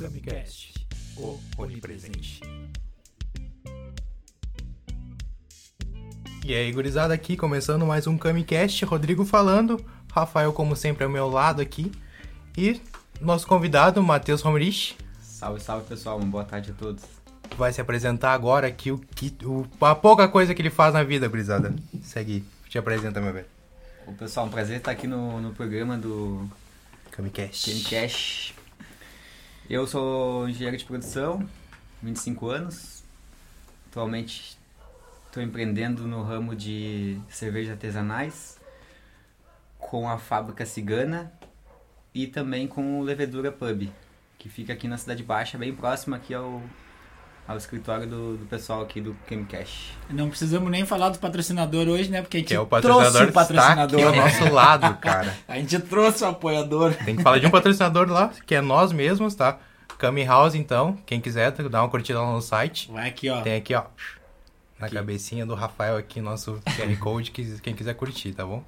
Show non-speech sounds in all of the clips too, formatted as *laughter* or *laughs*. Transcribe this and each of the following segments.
Camicast, o onipresente. E aí, gurizada, aqui começando mais um Camicast, Rodrigo falando, Rafael, como sempre, ao meu lado aqui, e nosso convidado, Matheus Romerich, Salve, salve pessoal, uma boa tarde a todos. vai se apresentar agora aqui o que, o, a pouca coisa que ele faz na vida, gurizada. Segue, te apresenta, meu velho. O pessoal, um prazer estar aqui no, no programa do Camicast. Gamecast. Eu sou engenheiro de produção, 25 anos. Atualmente estou empreendendo no ramo de cervejas artesanais com a fábrica Cigana e também com o Levedura Pub, que fica aqui na Cidade Baixa, bem próximo aqui ao, ao escritório do, do pessoal aqui do Gamecast. Não precisamos nem falar do patrocinador hoje, né? Porque a gente Que é o trouxe patrocinador o está aqui patrocinador. ao né? nosso lado, *laughs* cara. A gente trouxe o apoiador. Tem que falar de um patrocinador lá, que é nós mesmos, tá? Cami House, então, quem quiser, dá uma curtida lá no site. Vai aqui, ó. Tem aqui, ó, na Aqui. cabecinha do Rafael aqui, nosso QR Code, que, quem quiser curtir, tá bom?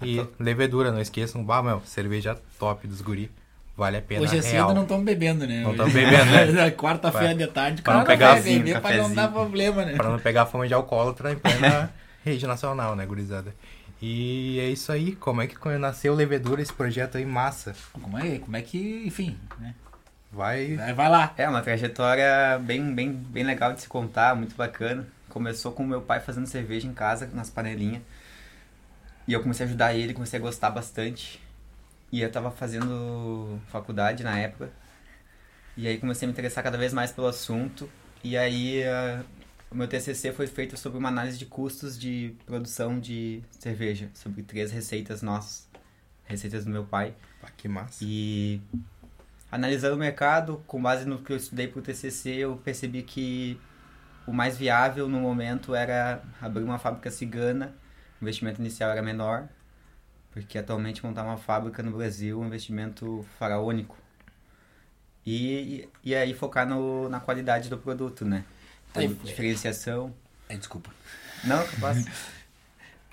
E Ah, levedura, não esqueçam, bah, meu, cerveja top dos guri, vale a pena, Hoje é cedo não estamos bebendo, né? Não Hoje- tamo bebendo, né? *laughs* Quarta-feira Pra- de tarde, cara não pegar vai vinho, beber pra não dar problema, né? Pra não pegar fama de alcoólatra em plena *laughs* rede nacional, né, gurizada? E é isso aí, como é que nasceu Levedura, esse projeto aí, massa? Como é, como é que, enfim, né? Vai, Vai, vai lá. É uma trajetória bem, bem, bem legal de se contar, muito bacana. Começou com meu pai fazendo cerveja em casa, nas panelinhas. E eu comecei a ajudar ele, comecei a gostar bastante. E eu tava fazendo faculdade na época. E aí comecei a me interessar cada vez mais pelo assunto. E aí ah, o meu TCC foi feito sobre uma análise de custos de produção de cerveja, sobre três receitas nossas, receitas do meu pai. Pá, que massa. E analisando o mercado, com base no que eu estudei para o TCC, eu percebi que o mais viável no momento era abrir uma fábrica cigana. O investimento inicial era menor, porque atualmente montar uma fábrica no Brasil é um investimento faraônico. E, e aí focar no, na qualidade do produto, né? Tá, e- diferenciação. É, desculpa. Não, capaz. *laughs*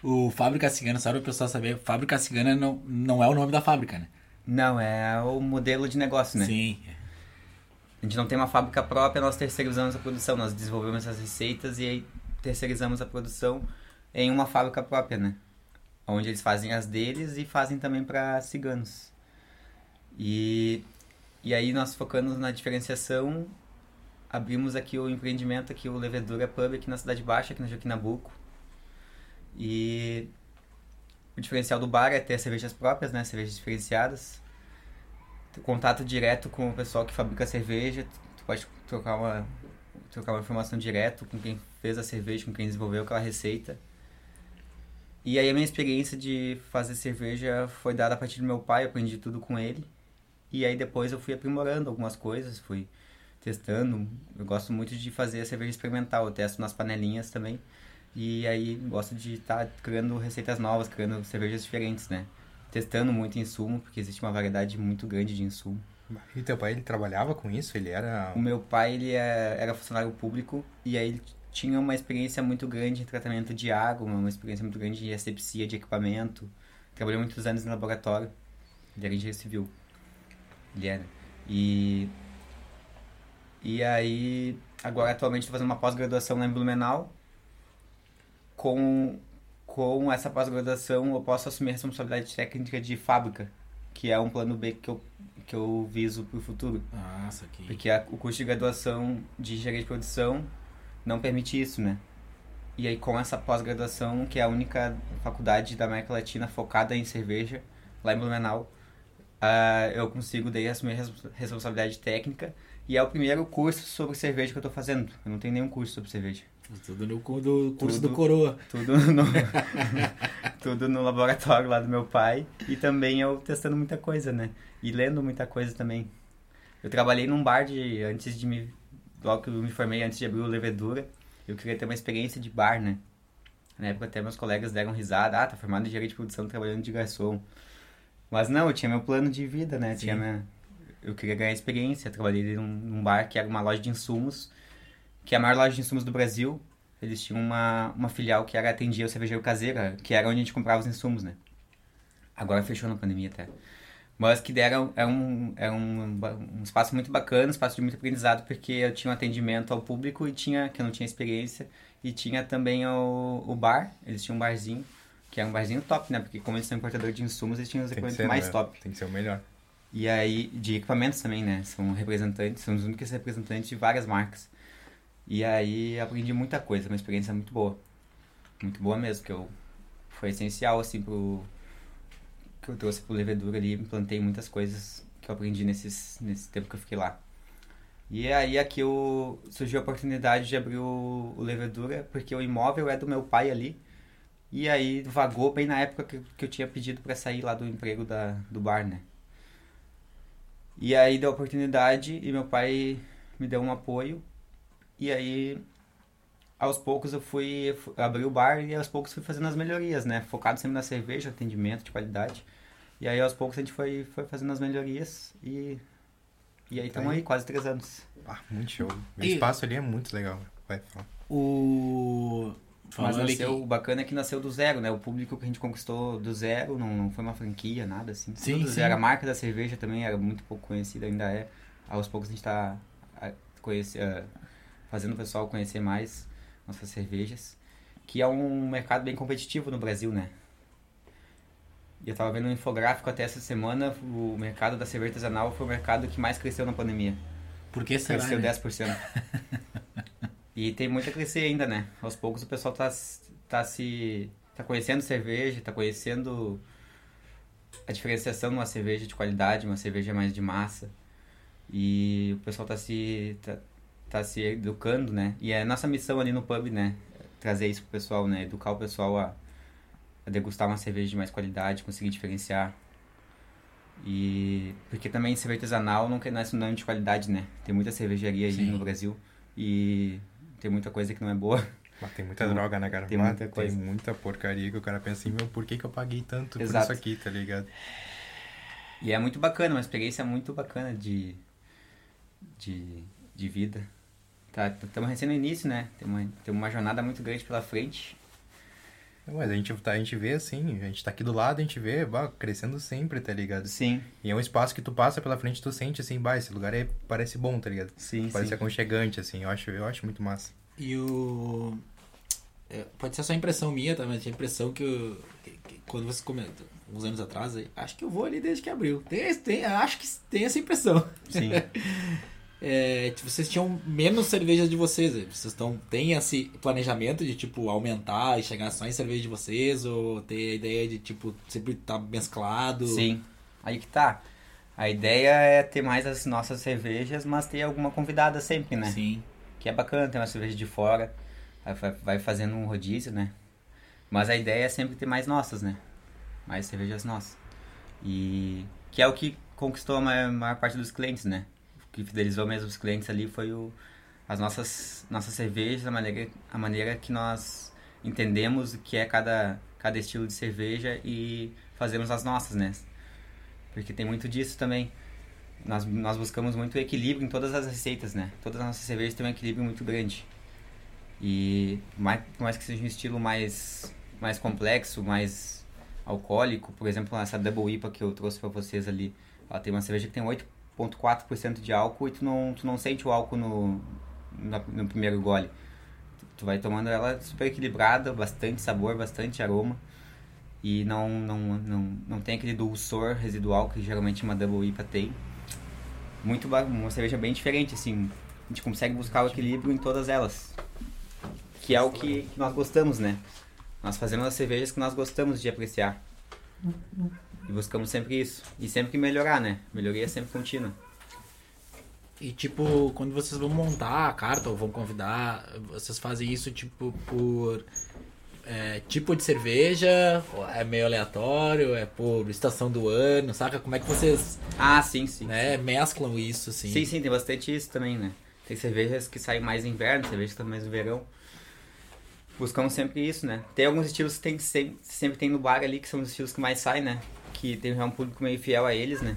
O Fábrica Cigana, só para o pessoal saber, Fábrica Cigana não, não é o nome da fábrica, né? Não, é o modelo de negócio, né? Sim. A gente não tem uma fábrica própria, nós terceirizamos a produção. Nós desenvolvemos as receitas e aí terceirizamos a produção em uma fábrica própria, né? Onde eles fazem as deles e fazem também para ciganos. E, e aí nós focando na diferenciação, abrimos aqui o empreendimento, aqui o Levedura Pub, aqui na Cidade Baixa, aqui no Joaquim Nabuco. E o diferencial do bar é ter cervejas próprias, né? Cervejas diferenciadas ter contato direto com o pessoal que fabrica a cerveja, tu pode trocar uma, trocar uma informação direto com quem fez a cerveja, com quem desenvolveu aquela receita. E aí a minha experiência de fazer cerveja foi dada a partir do meu pai, eu aprendi tudo com ele. E aí depois eu fui aprimorando algumas coisas, fui testando. Eu gosto muito de fazer a cerveja experimental, eu testo nas panelinhas também. E aí gosto de estar criando receitas novas, criando cervejas diferentes, né? Testando muito insumo, porque existe uma variedade muito grande de insumo. E teu pai, ele trabalhava com isso? Ele era... O meu pai, ele é- era funcionário público e aí ele tinha uma experiência muito grande em tratamento de água, uma experiência muito grande em asepsia de equipamento. Trabalhou muitos anos em laboratório. Ele era engenheiro civil. Ele era. E... E aí, agora atualmente estou fazendo uma pós-graduação lá em Blumenau. Com, com essa pós-graduação eu posso assumir a responsabilidade técnica de fábrica, que é um plano B que eu, que eu viso para o futuro. Nossa, aqui. Porque a- o curso de graduação de engenharia de produção não permite isso, né? E aí com essa pós-graduação, que é a única faculdade da América Latina focada em cerveja, lá em Blumenau, ah, eu consigo daí assumir responsabilidade técnica. E é o primeiro curso sobre cerveja que eu tô fazendo. Eu não tenho nenhum curso sobre cerveja. Tudo no do curso Tudo. do Coroa. Tudo no, *laughs* tudo no laboratório lá do meu pai. E também eu testando muita coisa, né? E lendo muita coisa também. Eu trabalhei num bar de, antes de me. Logo que eu me formei, antes de abrir o Levedura, eu queria ter uma experiência de bar, né? Na época até meus colegas deram risada. Ah, tá formado em engenharia de produção trabalhando de garçom. Mas não, eu tinha meu plano de vida, né? Tinha minha, eu queria ganhar experiência. Trabalhei num, num bar que era uma loja de insumos, que é a maior loja de insumos do Brasil. Eles tinham uma, uma filial que era atendia o cervejeiro caseiro, que era onde a gente comprava os insumos, né? Agora fechou na pandemia até. Mas que deram é um, é um, um espaço muito bacana, um espaço de muito aprendizado, porque eu tinha um atendimento ao público e tinha, que eu não tinha experiência, e tinha também o, o bar, eles tinham um barzinho, que era um barzinho top, né? Porque como eles são importadores de insumos, eles tinham os equipamentos ser, mais né? top. Tem que ser o melhor. E aí, de equipamentos também, né? São representantes, são os únicos representantes de várias marcas. E aí aprendi muita coisa, uma experiência muito boa. Muito boa mesmo, que eu foi essencial assim pro que eu trouxe pro levedura ali, implantei muitas coisas que eu aprendi nesses nesse tempo que eu fiquei lá. E aí aqui eu, surgiu a oportunidade de abrir o, o levedura, porque o imóvel é do meu pai ali. E aí vagou bem na época que, que eu tinha pedido para sair lá do emprego da, do bar, né? E aí deu a oportunidade e meu pai me deu um apoio. E aí, aos poucos eu fui, fu- abri o bar e aos poucos fui fazendo as melhorias, né? Focado sempre na cerveja, atendimento de qualidade. E aí aos poucos a gente foi, foi fazendo as melhorias e, e aí estamos Aí. aí quase três anos. Ah, muito show. O E- espaço ali é muito legal. Vai, fala. O. Mas Falando nasceu, o bacana é que nasceu do zero, né? O público que a gente conquistou do zero, não, não foi uma franquia, nada assim. Sim, sim. zero. A marca da cerveja também era muito pouco conhecida, ainda é. Aos poucos a gente tá a- fazendo o pessoal conhecer mais nossas cervejas. Que é um mercado bem competitivo no Brasil, né? E eu tava vendo um infográfico até essa semana, o mercado da cerveja artesanal foi o mercado que mais cresceu na pandemia. Por que será? Cresceu né? 10%. *laughs* e tem muito a crescer ainda, né? Aos poucos o pessoal tá, tá se. tá conhecendo cerveja, tá conhecendo a diferenciação de uma cerveja de qualidade, uma cerveja mais de massa. E o pessoal tá se. tá, tá se educando, né? E é nossa missão ali no pub, né? Trazer isso pro pessoal, né? Educar o pessoal a, a degustar uma cerveja de mais qualidade, conseguir diferenciar. E porque também cerveja artesanal não, é sinônimo de qualidade, né? Tem muita cervejaria aí Sim. no Brasil e tem muita coisa que não é boa. Mas tem muita Tem- droga, né, cara? tem Mas muita coisa. Tem muita porcaria que o cara pensa assim, meu, por que, que eu paguei tanto Exato. por isso aqui, tá ligado? E é muito bacana, uma experiência muito bacana de de, de vida. Tá, estamos recém no início, né? Tem uma, tem uma jornada muito grande pela frente. Mas a gente, tá, a gente vê assim, a gente tá aqui do lado, a gente vê, bah, crescendo sempre, tá ligado? Sim, E é um espaço que tu passa pela frente, tu sente assim, bah, esse lugar é, parece bom, tá ligado? sim, Parece sim. aconchegante, assim, eu acho, eu acho muito massa. E o. é, pode ser só impressão minha, tá? Mas tinha a impressão que, o- que- que quando você comentou, uns anos atrás, aí, acho que eu vou ali desde que abriu. Tem, tem, acho que tem essa impressão. Sim. *laughs* É, vocês tinham menos cervejas de vocês. aí. Vocês estão, têm esse planejamento de, tipo, aumentar e chegar só em cerveja de vocês? Ou ter a ideia de, tipo, sempre estar mesclado? Sim, aí que tá. A ideia é ter mais as nossas cervejas, mas ter alguma convidada sempre, né? Sim. Que é bacana ter uma cerveja de fora, vai- fazendo um rodízio, né? Mas a ideia é sempre ter mais nossas, né? Mais cervejas nossas. E que é o que conquistou a maior parte dos clientes, né? Que fidelizou mesmo os clientes ali foi o, as nossas, nossas cervejas, a maneira, a maneira que nós entendemos o que é cada, cada estilo de cerveja e fazemos as nossas, né? Porque tem muito disso também. Nós, nós buscamos muito equilíbrio em todas as receitas, né? Todas as nossas cervejas têm um equilíbrio muito grande. E mais, mais que seja um estilo mais, mais complexo, mais alcoólico, por exemplo, essa Double IPA que eu trouxe para vocês ali, ela tem uma cerveja que tem 8,4% de álcool e tu não, tu não sente o álcool no, na- no primeiro gole. Tu, vai tomando ela super equilibrada, bastante sabor, bastante aroma. E não, não, não, não tem aquele dulçor residual que geralmente uma Double IPA tem. Muito uma cerveja bem diferente, assim. A gente consegue buscar o equilíbrio em todas elas. Que é o que, que nós gostamos, né? Nós fazemos as cervejas que nós gostamos de apreciar. E buscamos sempre isso. E sempre que melhorar, né? Melhoria é sempre contínua. E tipo, quando vocês vão montar a carta ou vão convidar, vocês fazem isso tipo por é, tipo de cerveja, é meio aleatório, é por estação do ano, saca? Como é que vocês Ah, sim, sim. né, mesclam isso assim? Sim, sim, tem bastante isso também, né? Tem cervejas que saem mais no inverno, cervejas que saem mais no verão. Buscamos sempre isso, né? Tem alguns estilos que tem, sempre, sempre tem no bar ali, que são os estilos que mais saem, né? Que tem já um público meio fiel a eles, né?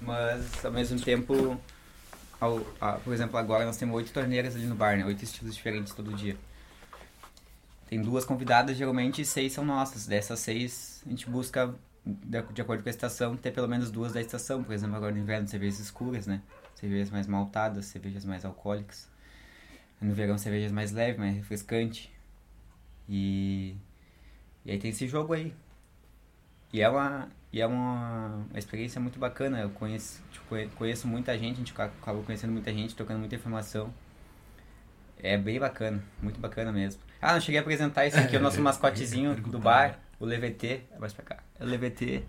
Mas, ao mesmo tempo, ao, a- por exemplo, agora nós temos oito torneiras ali no bar, né? Oito estilos diferentes todo dia. Tem duas convidadas, geralmente, seis são nossas. Dessas seis, a gente busca de, de acordo com a estação, ter pelo menos duas da estação. Por exemplo, agora no inverno, cervejas escuras, né? Cervejas mais maltadas, cervejas mais alcoólicas. No verão, cervejas mais leves, mais refrescante. E, e aí tem esse jogo aí. E é uma, e é uma, uma experiência muito bacana. Eu conheço, tipo, conheço muita gente, a gente acaba conhecendo muita gente, trocando muita informação. É bem bacana, muito bacana mesmo. Ah, não cheguei a apresentar esse aqui, é o nosso *laughs* mascotezinho do bar, o Levetê. Mais pra cá. É o Levetê,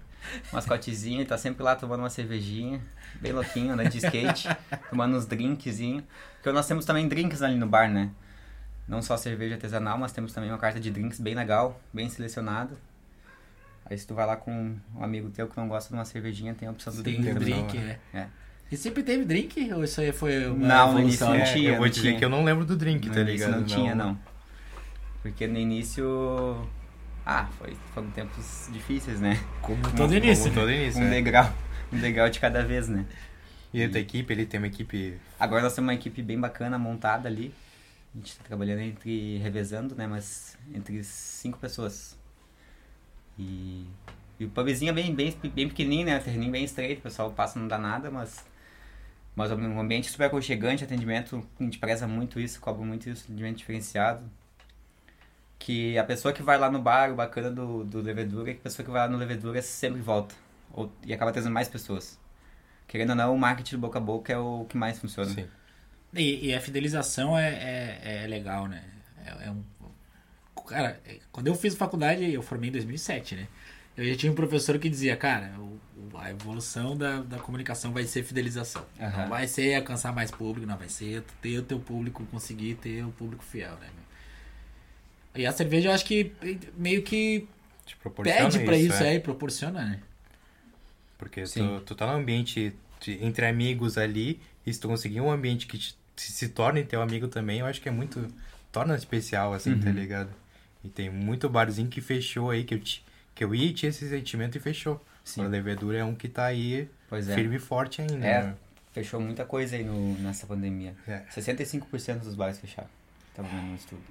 mascotezinho, ele tá sempre lá tomando uma cervejinha, bem louquinho, andando de skate, *laughs* tomando uns drinkzinhos. Porque nós temos também drinks ali no bar, né? Não só cerveja artesanal, mas temos também uma carta de drinks bem legal, bem selecionada. Aí se tu vai lá com um amigo teu que não gosta de uma cervejinha, tem a opção do Tem drink. também. drink, é. É. E sempre teve drink? Ou isso aí foi uma Não, no evolução? início não tinha. eu vou não dizer que eu não lembro do drink, No tá ligado? não tinha, não. Porque no início. Ah, foi, foram tempos difíceis, né? Como todo Como início. né? todo início, Um é. degrau. Um degrau de cada vez, né? E a tua equipe, ele tem uma equipe... Agora nós temos uma equipe bem bacana montada ali. A gente tá trabalhando entre. revezando, né? Mas entre cinco pessoas. E. E o pubzinho é bem, bem, bem pequenininho, né? O terreninho bem estreito, o pessoal passa não dá nada, mas. Mas um ambiente super aconchegante, atendimento, a gente preza muito isso, cobra muito isso, atendimento diferenciado. Que a pessoa que vai lá no bar, o bacana do, do Levedura é que a pessoa que vai lá no Levedura sempre volta. Ou, e acaba trazendo mais pessoas. Querendo ou não, o marketing boca a boca é o que mais funciona. Sim. E, e a fidelização é, é, é legal, né? É, é um... Cara, é, quando eu fiz faculdade, eu formei em 2007, né? Eu já tinha um professor que dizia, cara, o- a evolução da, da comunicação vai ser fidelização. Aham. Não vai ser alcançar mais público, não. Vai ser ter o teu público, conseguir ter o público fiel, né? E a cerveja, eu acho que meio que pede pra isso, é. é, e proporciona, né? Porque tu, tu tá num ambiente de- entre amigos ali, e se tu conseguir um ambiente que te- se, se torne teu amigo também, eu acho que é muito. torna especial, assim, tá Uhum. ligado? E tem muito barzinho que fechou aí, que eu, que eu ia e tinha esse sentimento e fechou. Sim. A levedura é um que tá aí é. firme e forte ainda. É, né? fechou muita coisa aí no, nessa pandemia. É. 65% dos bares fecharam. Tava vendo no estudo.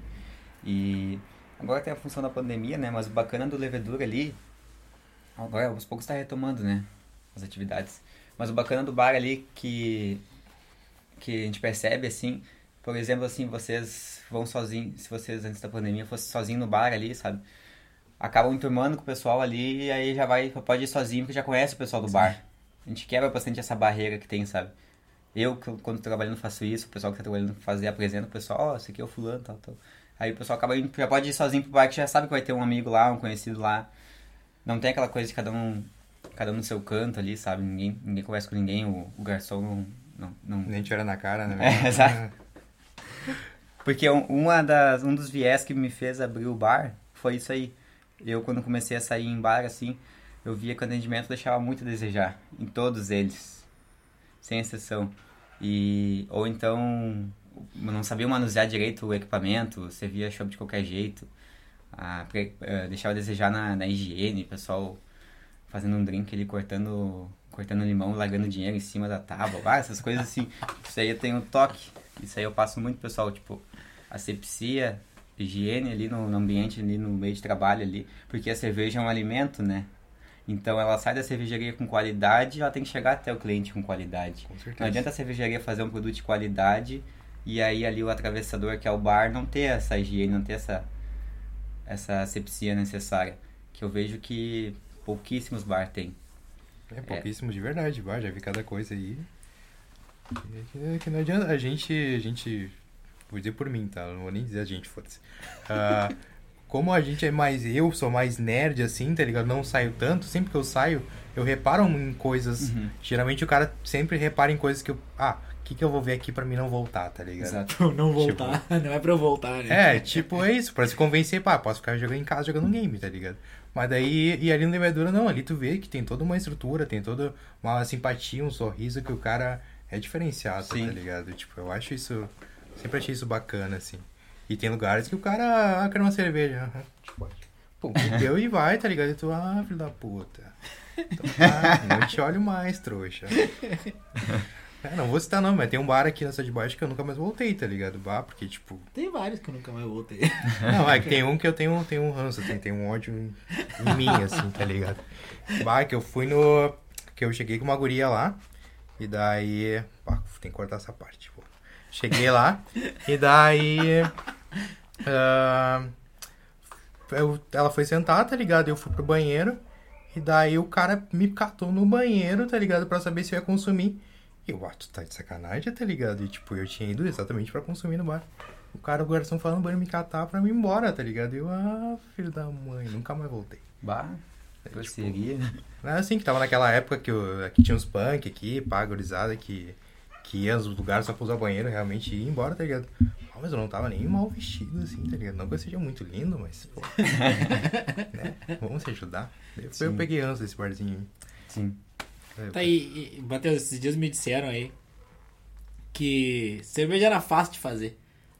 E agora tem a função da pandemia, né? Mas o bacana do Levedura ali. Agora aos poucos tá retomando, né? As atividades. Mas o bacana do bar ali que. Que a gente percebe assim. Por exemplo, assim, vocês vão sozinhos. Se vocês antes da pandemia fossem sozinhos no bar ali, sabe? Acabam enturmando com o pessoal ali e aí já vai. Pode ir sozinho porque já conhece o pessoal do bar. A gente quebra bastante essa barreira que tem, sabe? Eu, quando tô trabalhando, faço isso. O pessoal que tá trabalhando fazer, apresenta o pessoal, ó, esse aqui é o fulano, tal, tal. Aí o pessoal acaba indo, já pode ir sozinho pro bar, que já sabe que vai ter um amigo lá, um conhecido lá. Não tem aquela coisa de cada um, cada um no seu canto ali, sabe? Ninguém, ninguém conversa com ninguém, o, o garçom não, não, não, Nem tirar na cara, né? *laughs* É, exato. *laughs* Porque um- uma das, um dos viés que me fez abrir o bar foi isso aí. Eu, quando comecei a sair em bar, assim, eu via que o atendimento deixava muito a desejar. Em todos eles. Sem exceção. E, ou então, não sabia manusear direito o equipamento, servia chopp de qualquer jeito. Ah, eh, deixava a desejar na, na higiene, pessoal fazendo um drink ali, cortando, cortando limão, largando dinheiro em cima da tábua. Ah, essas coisas assim. Isso aí eu tenho toque. Isso aí eu passo muito, pessoal. Tipo, asepsia, higiene ali no, no ambiente, ali no meio de trabalho ali. Porque a cerveja é um alimento, né? Então ela sai da cervejaria com qualidade ela tem que chegar até o cliente com qualidade. Com certeza. Não adianta a cervejaria fazer um produto de qualidade e aí ali o atravessador que é o bar não ter essa higiene, não ter essa, essa asepsia necessária. Que eu vejo que pouquíssimos bar têm. É pouquíssimo de verdade, vai, já vi cada coisa aí. Que, que- que não adianta. A gente. A gente. Vou dizer por mim, tá? Não vou nem dizer a gente, foda-se. Ah, como a gente é mais. Eu sou mais nerd assim, tá ligado? Não saio tanto. Sempre que eu saio, eu reparo em coisas. Uhum. Geralmente o cara sempre repara em coisas que eu. Ah, o que, que eu vou ver aqui pra mim não voltar, tá ligado? Exato. *laughs* não voltar. *laughs* Não é pra eu voltar, né? É, tipo, é isso, pra se convencer, pá, posso ficar jogando em casa jogando um game, tá ligado? Mas daí, e ali no Levedura não, ali tu vê que tem toda uma estrutura, tem toda uma simpatia, um sorriso que o cara é diferenciado, Sim. tá ligado? Tipo, eu acho isso, sempre achei isso bacana, assim. E tem lugares que o cara, ah, quer uma cerveja, tipo, pô, deu e vai, tá ligado? E tu, ah, filho da puta. Então, tá, *laughs* não te olho mais, trouxa. É, não vou citar não, mas tem um bar aqui nessa de baixo que eu nunca mais voltei, tá ligado? Bar, porque, tipo... Tem vários que eu nunca mais voltei. Não, é que tem um que eu tenho, tenho um ranço, assim, tem um ódio em, em mim, assim, tá ligado? Bar que eu fui no... Que eu cheguei com uma guria lá, e daí... Pá, tem que cortar essa parte. Cheguei lá, e daí... ah, eu, ela foi sentar, tá ligado? Eu fui pro banheiro, e daí o cara me catou no banheiro, tá ligado? Pra saber se eu ia consumir. E eu, ah, tu tá de sacanagem, tá ligado? E tipo, eu tinha ido exatamente pra consumir no bar. O cara, o garçom falando ele me catar pra mim ir embora, tá ligado? E eu, ah, filho da mãe, nunca mais voltei. Bah, grosseria. Não é assim que tava naquela época que, eu, aqui tinha uns punk aqui, pá, gurizada, que, que ia nos lugares só pra usar banheiro, realmente ia embora, tá ligado? Ah, mas eu não tava nem mal vestido, assim, tá ligado? Não que eu seja muito lindo, mas, pô, *laughs* né? Vamos se ajudar. Daí eu peguei ranço desse barzinho. Sim. aí. Tá aí, e, Matheus, esses dias me disseram aí que cerveja era fácil de fazer.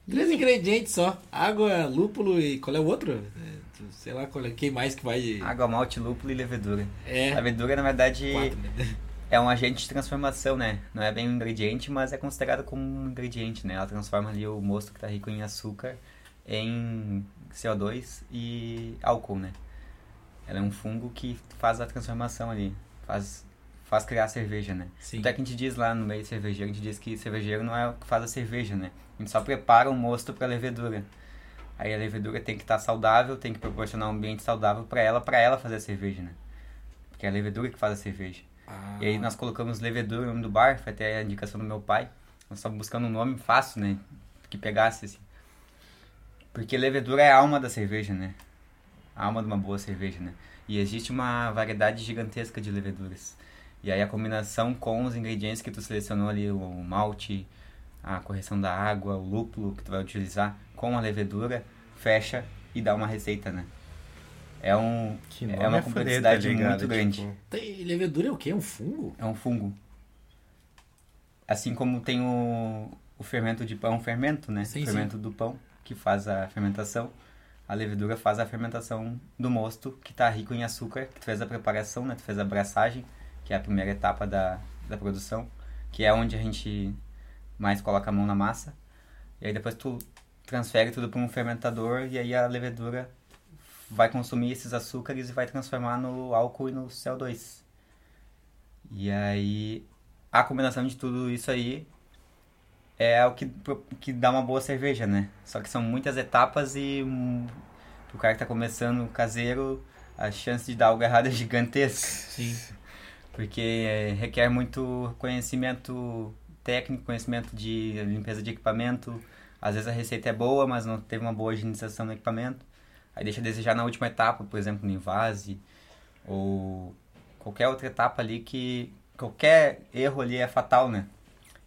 Três ingredientes só: água, lúpulo e qual é o outro? É, sei lá qual é, quem mais que vai. de- Água, malte, lúpulo e levedura. É, A levedura, na verdade, quatro, né? É um agente de transformação, né? Não é bem um ingrediente, mas é considerado como um ingrediente, né? Ela transforma ali o mosto que tá rico em açúcar em CO2 e álcool, né? Ela é um fungo que faz a transformação ali, faz, faz criar a cerveja, né? Sim. Até que a gente diz lá no meio cervejeiro, a gente diz que cervejeiro não é o que faz a cerveja, né? A gente só prepara o mosto para levedura. Aí a levedura tem que estar saudável, tem que proporcionar um ambiente saudável para ela, para ela fazer a cerveja, né? Porque é a levedura que faz a cerveja. Ah, E aí nós colocamos levedura no nome do bar, foi até a indicação do meu pai. Nós estávamos buscando um nome fácil, né? Que pegasse, assim. Porque levedura é a alma da cerveja, né? A alma de uma boa cerveja, né? E existe uma variedade gigantesca de leveduras. E aí a combinação com os ingredientes que tu selecionou ali, o malte, a correção da água, o lúpulo que tu vai utilizar com a levedura, fecha e dá uma receita, né? É um Que é uma tá complexidade ligado? muito grande. Tipo, Tem levedura é o quê? Um fungo? É um fungo. Assim como tem o, o fermento de pão, fermento, né? Sim, o fermento do pão, que faz a fermentação. A levedura faz a fermentação do mosto, que está rico em açúcar, que tu fez a preparação, né? Tu fez a braçagem, que é a primeira etapa da, da produção, que é onde a gente mais coloca a mão na massa. E aí depois tu transfere tudo para um fermentador e aí a levedura vai consumir esses açúcares e vai transformar no álcool e no CO2. E aí a combinação de tudo isso aí é o que, que dá uma boa cerveja, né? Só que são muitas etapas e um, pro cara que tá começando caseiro, a chance de dar algo errado é gigantesca. Sim. Porque é, requer muito conhecimento técnico, conhecimento de limpeza de equipamento. Às vezes a receita é boa, mas não teve uma boa higienização no equipamento. Aí deixa a desejar na última etapa, por exemplo, no invase. Ou qualquer outra etapa ali que... Qualquer erro ali é fatal, né?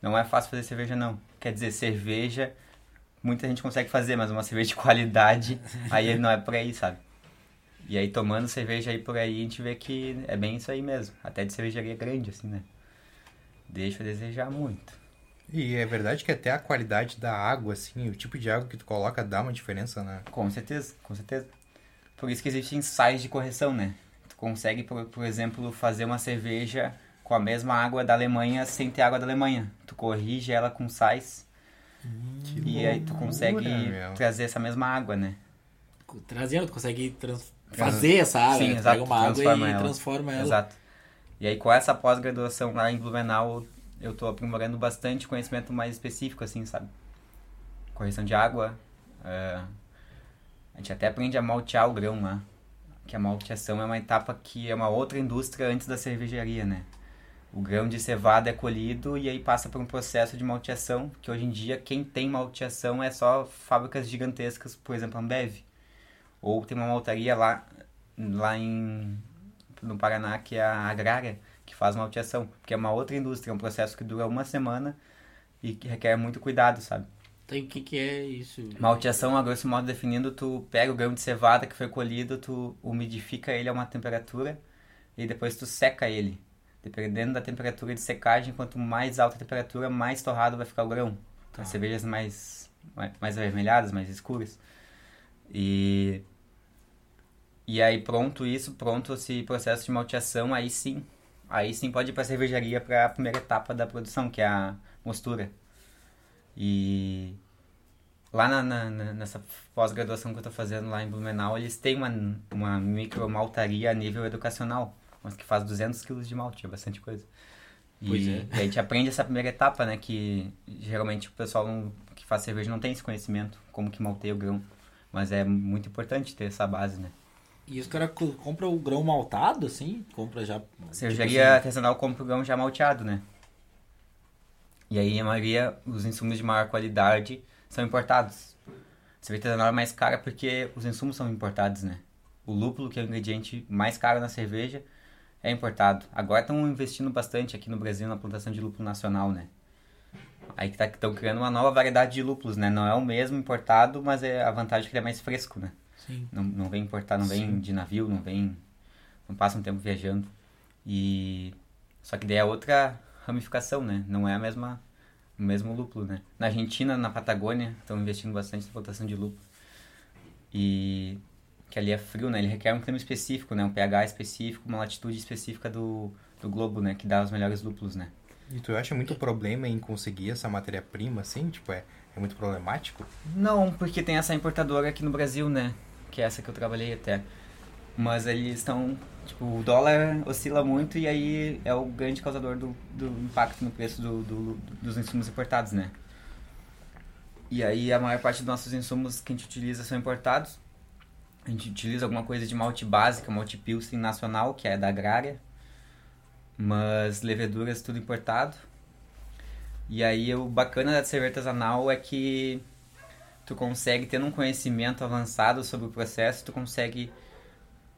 Não é fácil fazer cerveja, não. Quer dizer, cerveja... Muita gente consegue fazer, mas uma cerveja de qualidade, *laughs* aí não é por aí, sabe? E aí tomando cerveja aí por aí, a gente vê que é bem isso aí mesmo. Até de cervejaria grande, assim, né? Deixa a desejar muito. E é verdade que até a qualidade da água, assim, o tipo de água que tu coloca dá uma diferença, né? Com certeza, com certeza. Por isso que existem ensaios de correção, né? Tu consegue, por, por exemplo, fazer uma cerveja com a mesma água da Alemanha sem ter água da Alemanha. Tu corrige ela com sais Que e aí tu consegue meu. trazer essa mesma água, né? Trazendo, tu consegue trans- fazer essa água. Sim, né? Exato, Pega uma água e ela. transforma ela. Exato. E aí com essa pós-graduação lá em Blumenau, eu tô aprimorando bastante conhecimento mais específico, assim, sabe? Correção de água. é, A gente até aprende a maltear o grão lá. Que a malteação é uma etapa que é uma outra indústria antes da cervejaria, né? O grão de cevada é colhido e aí passa por um processo de malteação, que hoje em dia quem tem malteação é só fábricas gigantescas, por exemplo, a Ambev. Ou tem uma maltaria lá, lá em, no Paraná, que é a Agrária, que faz malteação. Porque é uma outra indústria, é um processo que dura uma semana e que requer muito cuidado, sabe? Então o que, que é isso? Malteação, a grosso modo definindo, tu pega o grão de cevada que foi colhido, tu umidifica ele a uma temperatura e depois tu seca ele. Dependendo da temperatura de secagem, quanto mais alta a temperatura, mais torrado vai ficar o grão. Tá. As cervejas mais, mais- avermelhadas, mais escuras. E, e aí pronto isso, pronto esse processo de malteação, aí sim, aí sim pode ir para a cervejaria para a primeira etapa da produção, que é a mostura. E lá na, na, nessa pós-graduação que eu estou fazendo lá em Blumenau, eles têm uma, uma micro maltaria a nível educacional, mas que faz 200 quilos de malte, é bastante coisa. E, Pois é. e a gente aprende essa primeira etapa, né? Que geralmente o pessoal não- que faz cerveja não tem esse conhecimento, como que malteia o grão. Mas é muito importante ter essa base, né? E os caras co- compram o grão maltado, assim? Compra já. Cervejaria tipo assim, artesanal compra o grão já malteado, né? E aí a maioria, os insumos de maior qualidade são importados. Cerveja artesanal é mais cara porque os insumos são importados, né? O lúpulo, que é o ingrediente mais caro na cerveja, é importado. Agora estão investindo bastante aqui no Brasil na plantação de lúpulo nacional, né? Aí que estão criando uma nova variedade de lúpulos, né? Não é o mesmo importado, mas é a vantagem é que ele é mais fresco, né? Sim. Não, não vem importar, não vem Sim. de navio, não vem. Não passa um tempo viajando. E. Só que daí é outra ramificação, né? Não é a mesma. O mesmo lúpulo, né? Na Argentina, na Patagônia, estão investindo bastante na plantação de lúpulo. E. Que ali é frio, né? Ele requer um clima específico, né? Um pH específico, uma latitude específica do, do globo, né? Que dá os melhores lúpulos, né? E tu acha muito problema em conseguir essa matéria-prima, assim? Tipo, é, é muito problemático? Não, porque tem essa importadora aqui no Brasil, né? Que é essa que eu trabalhei até. Mas eles estão. Tipo, o dólar oscila muito e aí é o grande causador do, do impacto no preço do, do- dos insumos importados, né? E aí a maior parte dos nossos insumos que a gente utiliza são importados. A gente utiliza alguma coisa de malte básica, malte pilsen nacional, que é da agrária. Mas leveduras tudo importado. E aí o bacana da cerveja artesanal é que tu consegue, tendo um conhecimento avançado sobre o processo, tu consegue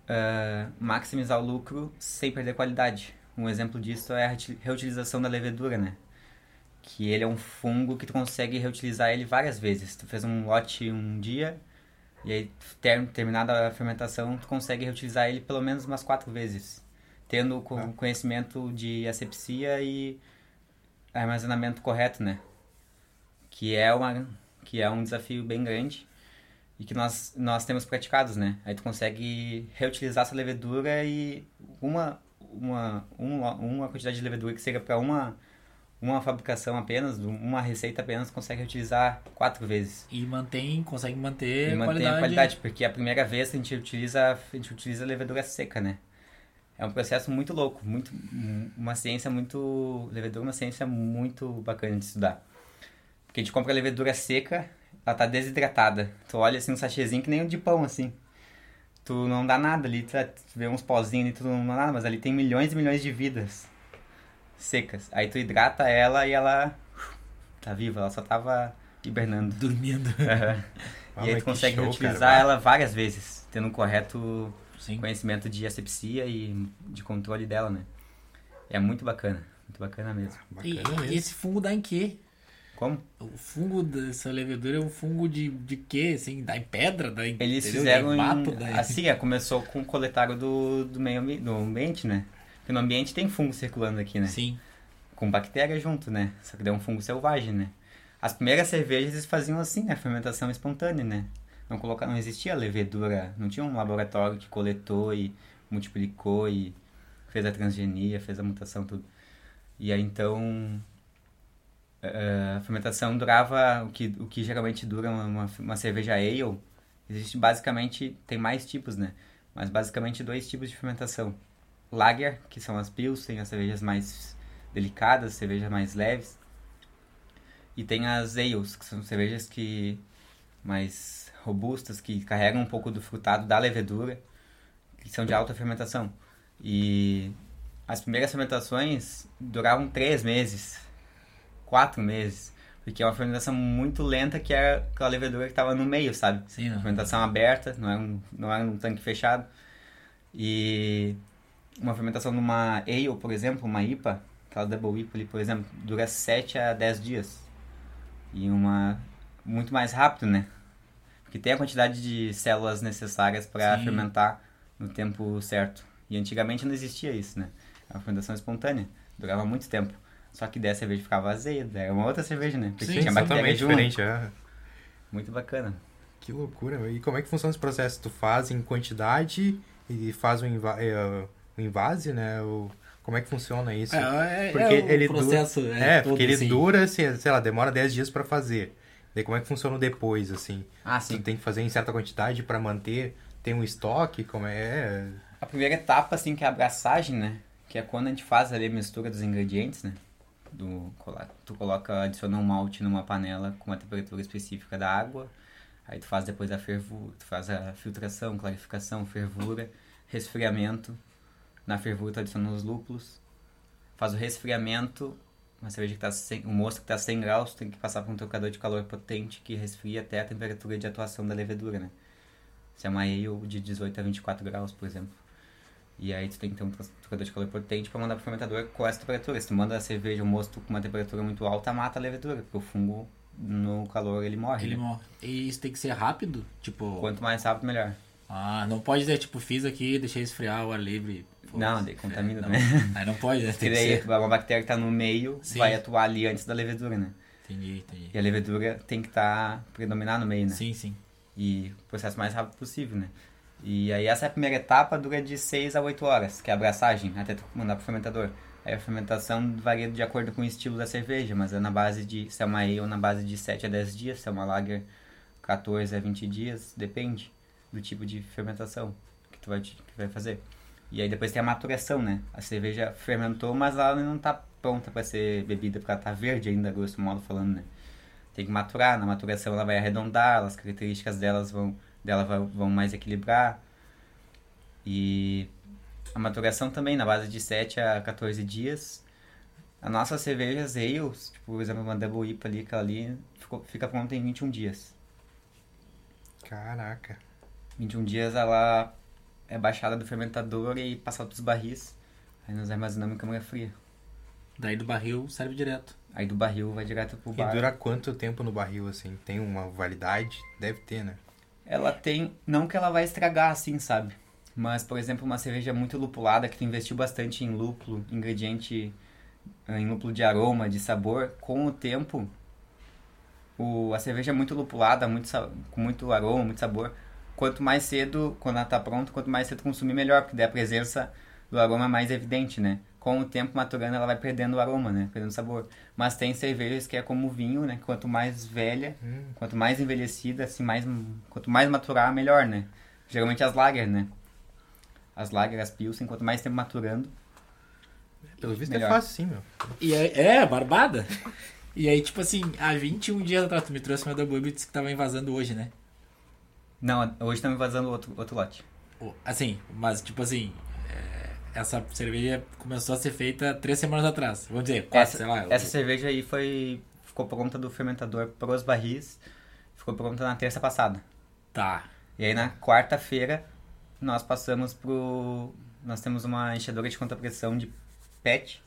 ah, maximizar o lucro sem perder qualidade. Um exemplo disso é a reuti- reutilização da levedura, né? Que ele é um fungo que tu consegue reutilizar ele várias vezes. Tu fez um lote um dia e aí ter, terminada a fermentação, tu consegue reutilizar ele pelo menos umas quatro vezes, tendo o Ah. conhecimento de asepsia e armazenamento correto, né? Que é uma que é um desafio bem grande e que nós nós temos praticados, né? Aí tu consegue reutilizar essa levedura e uma uma uma, uma quantidade de levedura que seja para uma uma fabricação apenas, uma receita apenas consegue reutilizar quatro vezes. E mantém, consegue manter E a mantém qualidade. a qualidade, porque a primeira vez a gente utiliza, a gente utiliza levedura seca, né? É um processo muito louco, muito, uma ciência muito, levedura é uma ciência muito bacana de estudar. Porque a gente compra a levedura seca, ela tá desidratada. Tu olha assim um sachêzinho que nem um de pão, assim. Tu não dá nada ali, tu vê uns pozinhos ali, tu não dá nada, mas ali tem milhões e milhões de vidas secas. Aí tu hidrata ela e ela tá viva, ela só tava hibernando. Dormindo. *laughs* Ah, e aí tu que consegue show, utilizar cara. ela várias vezes, tendo um correto Sim. conhecimento de asepsia e de controle dela, né? É muito bacana, muito bacana mesmo. E, Bacana e mesmo. esse fungo dá em quê? Como? O fungo dessa levedura é um fungo de, de quê? Assim, dá em pedra? Dá em, Eles entendeu? fizeram em mato? Em... assim, é, começou com o coletário do, do meio do ambiente, né? Porque no ambiente tem fungo circulando aqui, né? Sim. Com bactéria junto, né? Só que daí é um fungo selvagem, né? As primeiras cervejas eles faziam assim, né? Fermentação espontânea, né? Não, coloca... não existia levedura, não tinha um laboratório que coletou e multiplicou e fez a transgenia, fez a mutação, tudo. E aí então a fermentação durava o que, o que geralmente dura uma, uma, cerveja ale. Existe basicamente, tem mais tipos, né? Mas basicamente dois tipos de fermentação. Lager, que são as pilsen, as cervejas mais delicadas, cervejas mais leves. E tem as ales, que são cervejas que mais robustas, que carregam um pouco do frutado da levedura, que são de alta fermentação. E as primeiras fermentações duravam três meses, quatro meses, porque é uma fermentação muito lenta que é aquela levedura que estava no meio, sabe? Sim, não. fermentação aberta, não é um, não é um tanque fechado. E uma fermentação numa ale, por exemplo, uma IPA, aquela double IPA ali, por exemplo, dura 7 a 10 dias. E uma muito mais rápido, né? Porque tem a quantidade de células necessárias para fermentar no tempo certo. E antigamente não existia isso, né? Era uma fermentação espontânea, durava muito tempo. Só que daí a cerveja ficava azeda, era uma outra cerveja, né? Porque Sim, tinha bactéria Totalmente junto. diferente, é. Muito bacana. Que loucura. E como é que funciona esse processo? Tu faz em quantidade e faz o, inva eh, o invase, né? O, Como é que funciona isso? É, é, Porque é o ele processo. dura, é, é, porque ele assim. dura, assim, sei lá, demora 10 dias pra fazer. Daí como é que funciona depois, assim? Ah, Tu sim. tem que fazer em certa quantidade pra manter, tem um estoque, como é? A primeira etapa, assim, que é a abraçagem, né? Que é quando a gente faz ali a mistura dos ingredientes, né? Do, tu coloca, adiciona um malte numa panela com uma temperatura específica da água. Aí tu faz depois a fervura, tu faz a filtração, clarificação, fervura, resfriamento. Na fervura tu adiciona os lúpulos. Faz o resfriamento. Uma cerveja que tá sem, um mosto que tá 100 graus, tem que passar por um trocador de calor potente que resfria até a temperatura de atuação da levedura, né? Se é uma ale de 18 a 24 graus, por exemplo. E aí tu tem que ter um trocador de calor potente para mandar pro fermentador com essa temperatura. Se tu manda a cerveja, o mosto com uma temperatura muito alta, mata a levedura, porque o fungo no calor ele morre. Ele né? morre. E isso tem que ser rápido? Tipo. Quanto mais rápido, melhor. Ah, não pode dizer, tipo, fiz aqui, deixei esfriar o ar livre. Pô, Não, daí contamina não. também. Aí não pode, né? Tem que daí ser. uma bactéria que tá no meio Sim. vai atuar ali antes da levedura, né? Entendi, entendi. E a levedura tem que estar predominar no meio, né? Sim, sim. E o processo mais rápido possível, né? E aí essa primeira etapa dura de 6 a 8 horas, que é a abraçagem, até tu mandar pro fermentador. Aí a fermentação varia de acordo com o estilo da cerveja, mas é na base de, se é uma ale, na base de 7 a 10 dias, se é uma lager, 14 a 20 dias, depende do tipo de fermentação que tu vai, que vai fazer. E aí depois tem a maturação, né? A cerveja fermentou, mas ela não tá pronta para ser bebida, porque ela tá verde ainda, grosso modo falando, né? Tem que maturar, na maturação ela vai arredondar, as características delas vão, dela vão, mais equilibrar. E a maturação também, na base de 7 a 14 dias. A nossa cervejas ales, tipo, por exemplo, uma Double IPA ali, aquela ali, ficou, fica pronta em 21 dias. Caraca. 21 dias ela é baixada do fermentador e passada dos barris. Aí nós armazenamos em câmara fria. Daí do barril serve direto. Aí do barril vai direto pro E bar. dura quanto tempo no barril, assim? Tem uma validade? Deve ter, né? Ela tem. Não que ela vai estragar assim, sabe? Mas, por exemplo, uma cerveja muito lupulada que tu investiu bastante em lúpulo, ingrediente eh, em lúpulo de aroma, de sabor, com o tempo, o, a cerveja é muito lupulada, muito, com muito aroma, muito sabor. Quanto mais cedo, quando ela tá pronta, quanto mais cedo consumir, melhor, porque daí a presença do aroma é mais evidente, né? Com o tempo maturando, ela vai perdendo o aroma, né? Perdendo o sabor. Mas tem cervejas que é como vinho, né? Quanto mais velha, Hum, Quanto mais envelhecida, assim, mais, quanto mais maturar, melhor, né? Geralmente as lager, né? As lager, as pilsen, quanto mais tempo maturando. pelo visto Melhor. é fácil sim, meu. E aí, é, barbada. *laughs* E aí, tipo assim, há 21 dias atrás, tu me trouxe uma Double e disse que tava invasando hoje, né? Não, hoje estamos vazando outro, outro lote. Assim, mas tipo assim, é, essa cerveja começou a ser feita três semanas atrás. Vamos dizer, quatro, Essa, sei lá. essa cerveja aí foi. Ficou pronta do fermentador pros barris. Ficou pronta na terça passada. Tá. E aí na quarta-feira nós passamos pro. Nós temos uma enchedora de contrapressão de PET.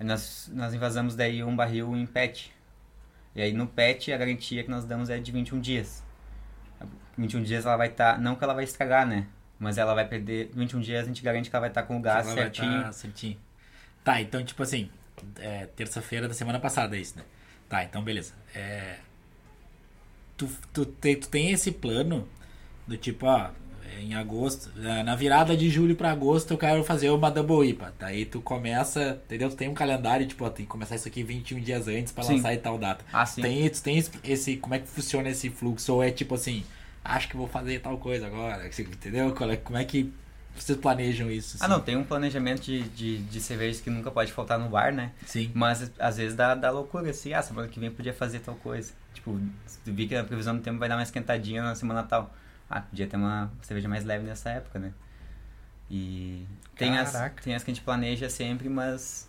Aí nós, nós invasamos daí um barril em PET. E aí no PET a garantia que nós damos é de 21 dias. 21 dias ela vai estar. não que ela vai estragar, né? Mas ela vai perder. 21 dias a gente garante que ela vai estar com o gás certinho. tá certinho. Tá, então, tipo assim, é, terça-feira da semana passada é isso, né? Tá, então beleza. É, tu, tu, te- tu tem esse plano do tipo, ó, em agosto, é, na virada de julho pra agosto eu quero fazer uma Double IPA. Daí tu começa, entendeu? Tu tem um calendário, tipo, ó, tem que começar isso aqui 21 dias antes pra Sim. lançar e tal data. Ah, sim. Tem, tu tem esse, como é que funciona esse fluxo? Ou é tipo assim, acho que vou fazer tal coisa agora, entendeu? É- Como é que vocês planejam isso? Ah, assim? não, tem um planejamento de, de, de cervejas que nunca pode faltar no bar, né? Sim. Mas às vezes dá, dá loucura, assim, ah, semana que vem podia fazer tal coisa. Tipo, vi que a previsão do tempo vai dar uma esquentadinha na semana tal. Ah, podia ter uma cerveja mais leve nessa época, né? E tem as, Caraca. tem as que a gente planeja sempre, mas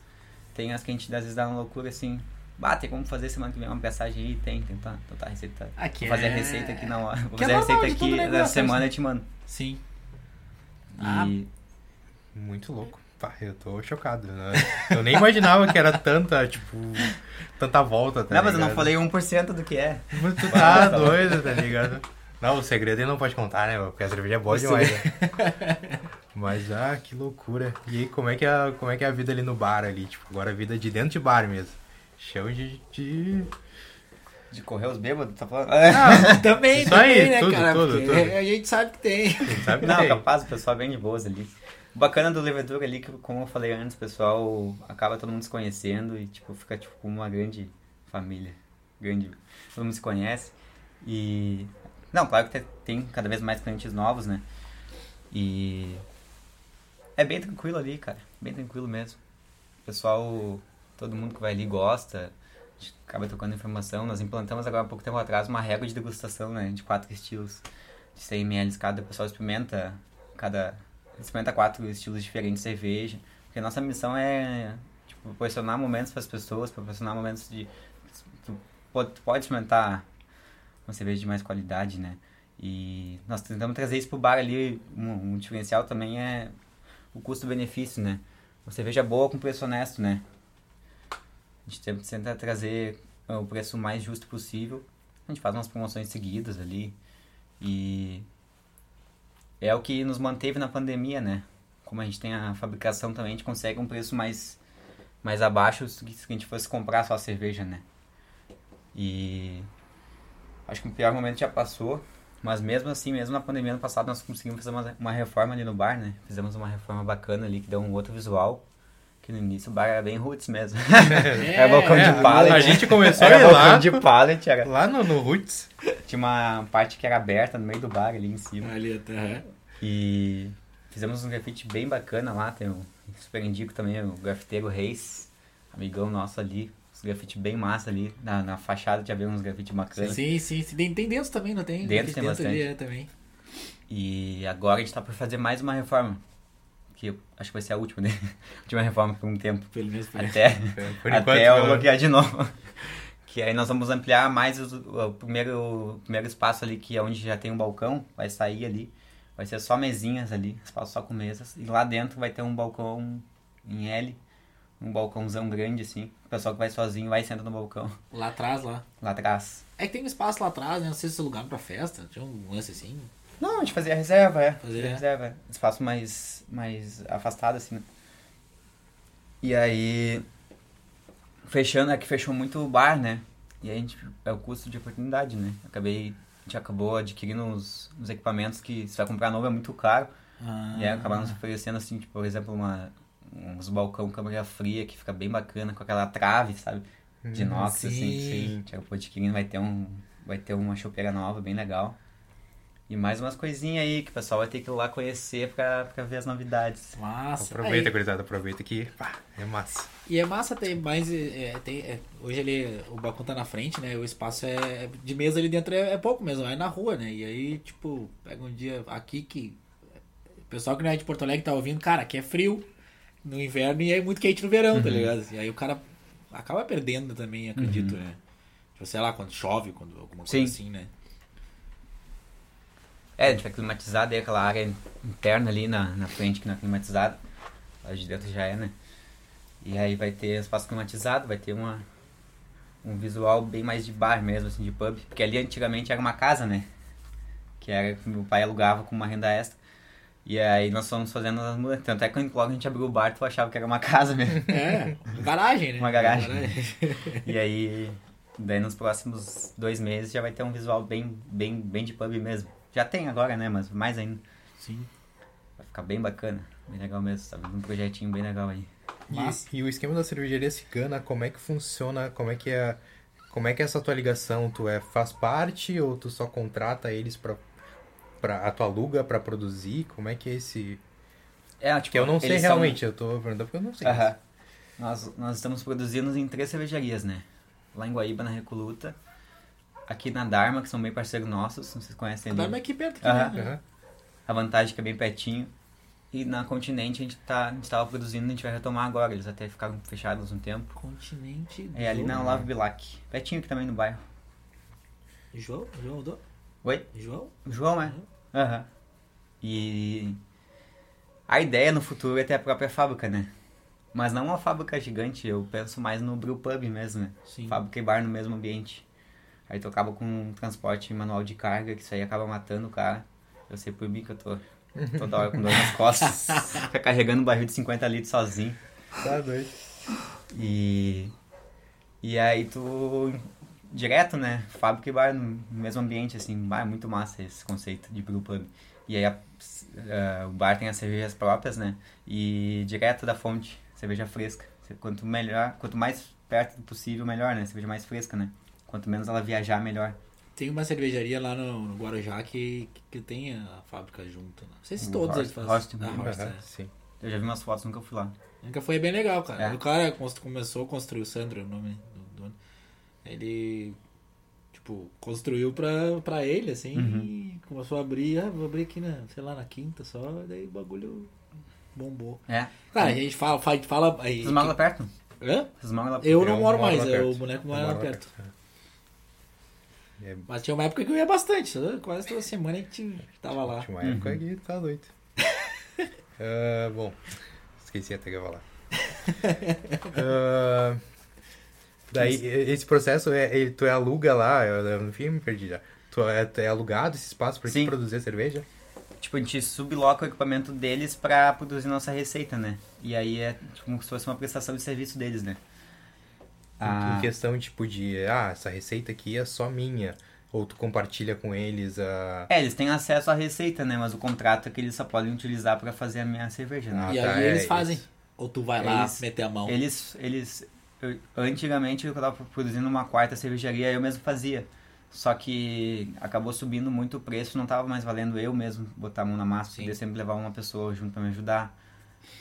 tem as que a gente às vezes dá uma loucura assim. Bah, tem como fazer semana que vem uma peçagem aí? Tem, tem, tá, então tá, a receita. Aqui Vou fazer é- a receita aqui na hora. Vou que é fazer a normal receita aqui negócio, na semana né? e te mando. Sim. E Ah, Muito louco. Pá, eu tô chocado. Né? Eu nem imaginava que era tanta, tipo, tanta volta, tá não, mas eu não ligado? falei 1% do que é. Mas tu *laughs* tá doido, tá ligado? Não, o segredo ele não pode contar, né? Porque a cerveja é boa demais, né? Mas, ah, que loucura. E aí, como é que é, a- como é que é a vida ali no bar ali? Tipo, agora a vida de dentro de bar mesmo. Chão de... de... De correr os bêbados, tá falando? Ah, *laughs* também, Isso aí, também, né, tudo, cara? tudo, Porque tudo. A gente sabe que tem. Sabe *laughs* Não, tem. capaz, o pessoal é bem de boas ali. O bacana do Levedura ali, que como eu falei antes, o pessoal acaba todo mundo se conhecendo e, tipo, fica, tipo, como uma grande família. Grande... Todo mundo se conhece. E... Não, claro que tem cada vez mais clientes novos, né? E... É bem tranquilo ali, cara. Bem tranquilo mesmo. O pessoal, todo mundo que vai ali gosta. A gente acaba trocando informação. Nós implantamos agora há pouco tempo atrás uma régua de degustação, né? De quatro estilos. De 100 ml cada. O pessoal experimenta cada... Experimenta quatro estilos diferentes de cerveja. Porque a nossa missão é tipo, proporcionar momentos para as pessoas, proporcionar momentos de... Tu pode, tu pode experimentar uma cerveja de mais qualidade, né? E nós tentamos trazer isso pro bar ali. Um, um diferencial também é o custo-benefício, né? Uma cerveja boa com preço honesto, né? A gente sempre tenta trazer o preço mais justo possível. A gente faz umas promoções seguidas ali. E é o que nos manteve na pandemia, né? Como a gente tem a fabricação também, a gente consegue um preço mais, mais abaixo se a gente fosse comprar só a cerveja, né? E acho que o pior momento já passou. Mas mesmo assim, mesmo na pandemia ano passado, nós conseguimos fazer uma, uma reforma ali no bar, né? Fizemos uma reforma bacana ali, que deu um outro visual. Que no início o bar era bem roots mesmo. É, *laughs* era balcão É, de pallet. a gente começou era a ir lá, balcão de pallet. Era... lá no, no Roots. Tinha uma parte que era aberta no meio do bar ali em cima. Ali até. E fizemos um grafite bem bacana lá. Tem o super indico também, o grafiteiro Reis, amigão nosso ali. Os grafite bem massa ali. Na, na fachada tinha bem uns grafite bacanas. Sim, sim, sim. Tem, tem dentro também, não tem? Dentro tem bastante. ali, é, também. E agora a gente tá por fazer mais uma reforma. Que eu acho que vai ser a última, né? *laughs* última reforma por um tempo. Pelo menos *laughs* por Até, Por até enquanto, eu bloquear de novo. *laughs* Que aí nós vamos ampliar mais os- o, primeiro, o primeiro espaço ali, que é onde já tem um balcão, vai sair ali. Vai ser só mesinhas ali, espaço só com mesas. E lá dentro vai ter um balcão em L, um balcãozão grande assim. O pessoal que vai sozinho vai e senta no balcão, Lá atrás, lá. lá atrás. É que tem um espaço lá atrás, né? Não sei se é lugar pra festa. Tinha um lance assim. Não, a gente fazia reserva, é. Fazia. Fazia reserva. Espaço mais, mais afastado, assim, né? E aí. Fechando, é que fechou muito o bar, né? E aí a gente. É o custo de oportunidade, né? Acabei. A gente acabou adquirindo os, os equipamentos que se vai comprar novo é muito caro. Ah, E aí acabaram nos oferecendo, assim, tipo, por exemplo, uma, uns balcão câmera fria que fica bem bacana, com aquela trave, sabe? De Hum, inox, sim. assim. A gente acabou adquirindo, vai ter, um, vai ter uma chopeira nova, bem legal. E mais umas coisinhas aí que o pessoal vai ter que ir lá conhecer pra, pra ver as novidades. Massa. Aproveita, Aí- gurizada, aproveita que pá, é massa. E é massa ter mais. é, tem, é, hoje ali o balcão tá na frente, né? O espaço é. De mesa ali dentro é, é pouco mesmo, é na rua, né? E aí, tipo, pega um dia aqui que. O pessoal que não é de Porto Alegre tá ouvindo, cara, aqui é frio no inverno e é muito quente no verão, tá ligado? E aí o cara acaba perdendo também, acredito, né? Tipo, sei lá, quando chove, quando alguma coisa Sim. assim, né? É, a gente vai climatizar daí aquela área interna ali na, na frente que não é climatizada. Lá de dentro já é, né? E aí vai ter espaço climatizado, vai ter uma, um visual bem mais de bar mesmo, assim, de pub. Porque ali antigamente era uma casa, né? Que era que meu pai alugava com uma renda extra. E aí nós fomos fazendo as mudanças. Tanto é que quando logo a gente abriu o bar, tu achava que era uma casa mesmo. É, garagem, né? Uma garagem. E aí, daí nos próximos dois meses já vai ter um visual bem, bem, bem de pub mesmo. Já tem agora, né? Mas mais ainda. Sim. Vai ficar bem bacana. Bem legal mesmo. Tá vendo um projetinho bem legal aí. Massa. E, e o esquema da cervejaria cigana, como é que funciona? Como é que é, como é que é essa tua ligação? Tu é faz parte ou tu só contrata eles pra, pra a tua aluga pra produzir? Como é que é esse? É, tipo, Que eu não sei eles são- realmente, eu tô perguntando porque eu não sei. Aham. Nós, nós estamos produzindo em três cervejarias, né? Lá em Guaíba, na Recoluta. Aqui na Dharma, que são bem parceiros nossos. Não sei se vocês conhecem ali. Dá aqui perto aqui, Aham. né? Aham. A vantagem é que é bem pertinho. E na Continente a gente, tá, a gente tava produzindo e a gente vai retomar agora. Eles até ficaram fechados um tempo. Continente. É ali na. Olavo Bilac. Pertinho aqui também no bairro. João? João mudou? Oi? João? João, é? Aham. E a ideia no futuro é ter a própria fábrica, né? Mas não uma fábrica gigante, eu penso mais no brewpub mesmo, né? Sim. Fábrica e bar no mesmo ambiente. Aí tu acaba com um transporte manual de carga, que isso aí acaba matando o cara. Eu sei por mim que eu tô toda hora com dor nas *laughs* costas. Fica carregando um barril de 50 litros sozinho. Tá doido. E. E aí tu. Direto, né? Fábrica e bar no mesmo ambiente, assim. Bar é muito massa esse conceito de brewpub. E aí a- eh, o bar tem as cervejas próprias, né? E direto da fonte, cerveja fresca. Quanto melhor, quanto mais perto do possível, melhor, né? Cerveja mais fresca, né? Quanto menos ela viajar, melhor. Tem uma cervejaria lá no, no Guarujá que, que, que tem a fábrica junto. né? Não sei se O todos Horst- eles fazem. Horst, Ah, né? Horst, Aham, é. sim. Eu já vi umas fotos, nunca fui lá. Nunca foi bem legal, cara. É. O cara começou a construir, o Sandro é o nome do dono. Ele, tipo, construiu pra, pra ele, assim, Uhum. e começou a abrir, ah, vou abrir aqui na, sei lá, na quinta só, daí o bagulho bombou. É. Cara, a gente fala, fala, fala aí. Vocês moram lá perto? Hã? Vocês moram lá Eu Eu não moro moro mais, é, o perto. boneco Eu mora lá lá perto. É, Mas tinha uma época que eu ia bastante, quase toda semana a gente tava lá. Tinha uma Uhum. época que tá doido. *laughs* Ah, bom, esqueci até que eu ia falar. *laughs* Ah, daí, esse processo, é, ele- tu é aluga lá, eu, no fim me perdi já. Tu é, tu é alugado esse espaço pra produzir a cerveja? Tipo, a gente subloca o equipamento deles pra produzir nossa receita, né? E aí é tipo, como se fosse uma prestação de serviço deles, né? Ah, Em questão, tipo, de, ah, essa receita aqui é só minha. Ou tu compartilha com eles a... É, eles têm acesso à receita, né? Mas o contrato é que eles só podem utilizar pra fazer a minha cerveja, né? Ah, e tá, aí é eles isso. fazem. Ou tu vai lá Eles- meter a mão. Eles, eles, eu- antigamente eu tava produzindo uma quarta cervejaria, eu mesmo fazia. Só que acabou subindo muito o preço, não tava mais valendo eu mesmo botar a mão na massa, Sim. podia sempre levar uma pessoa junto pra me ajudar.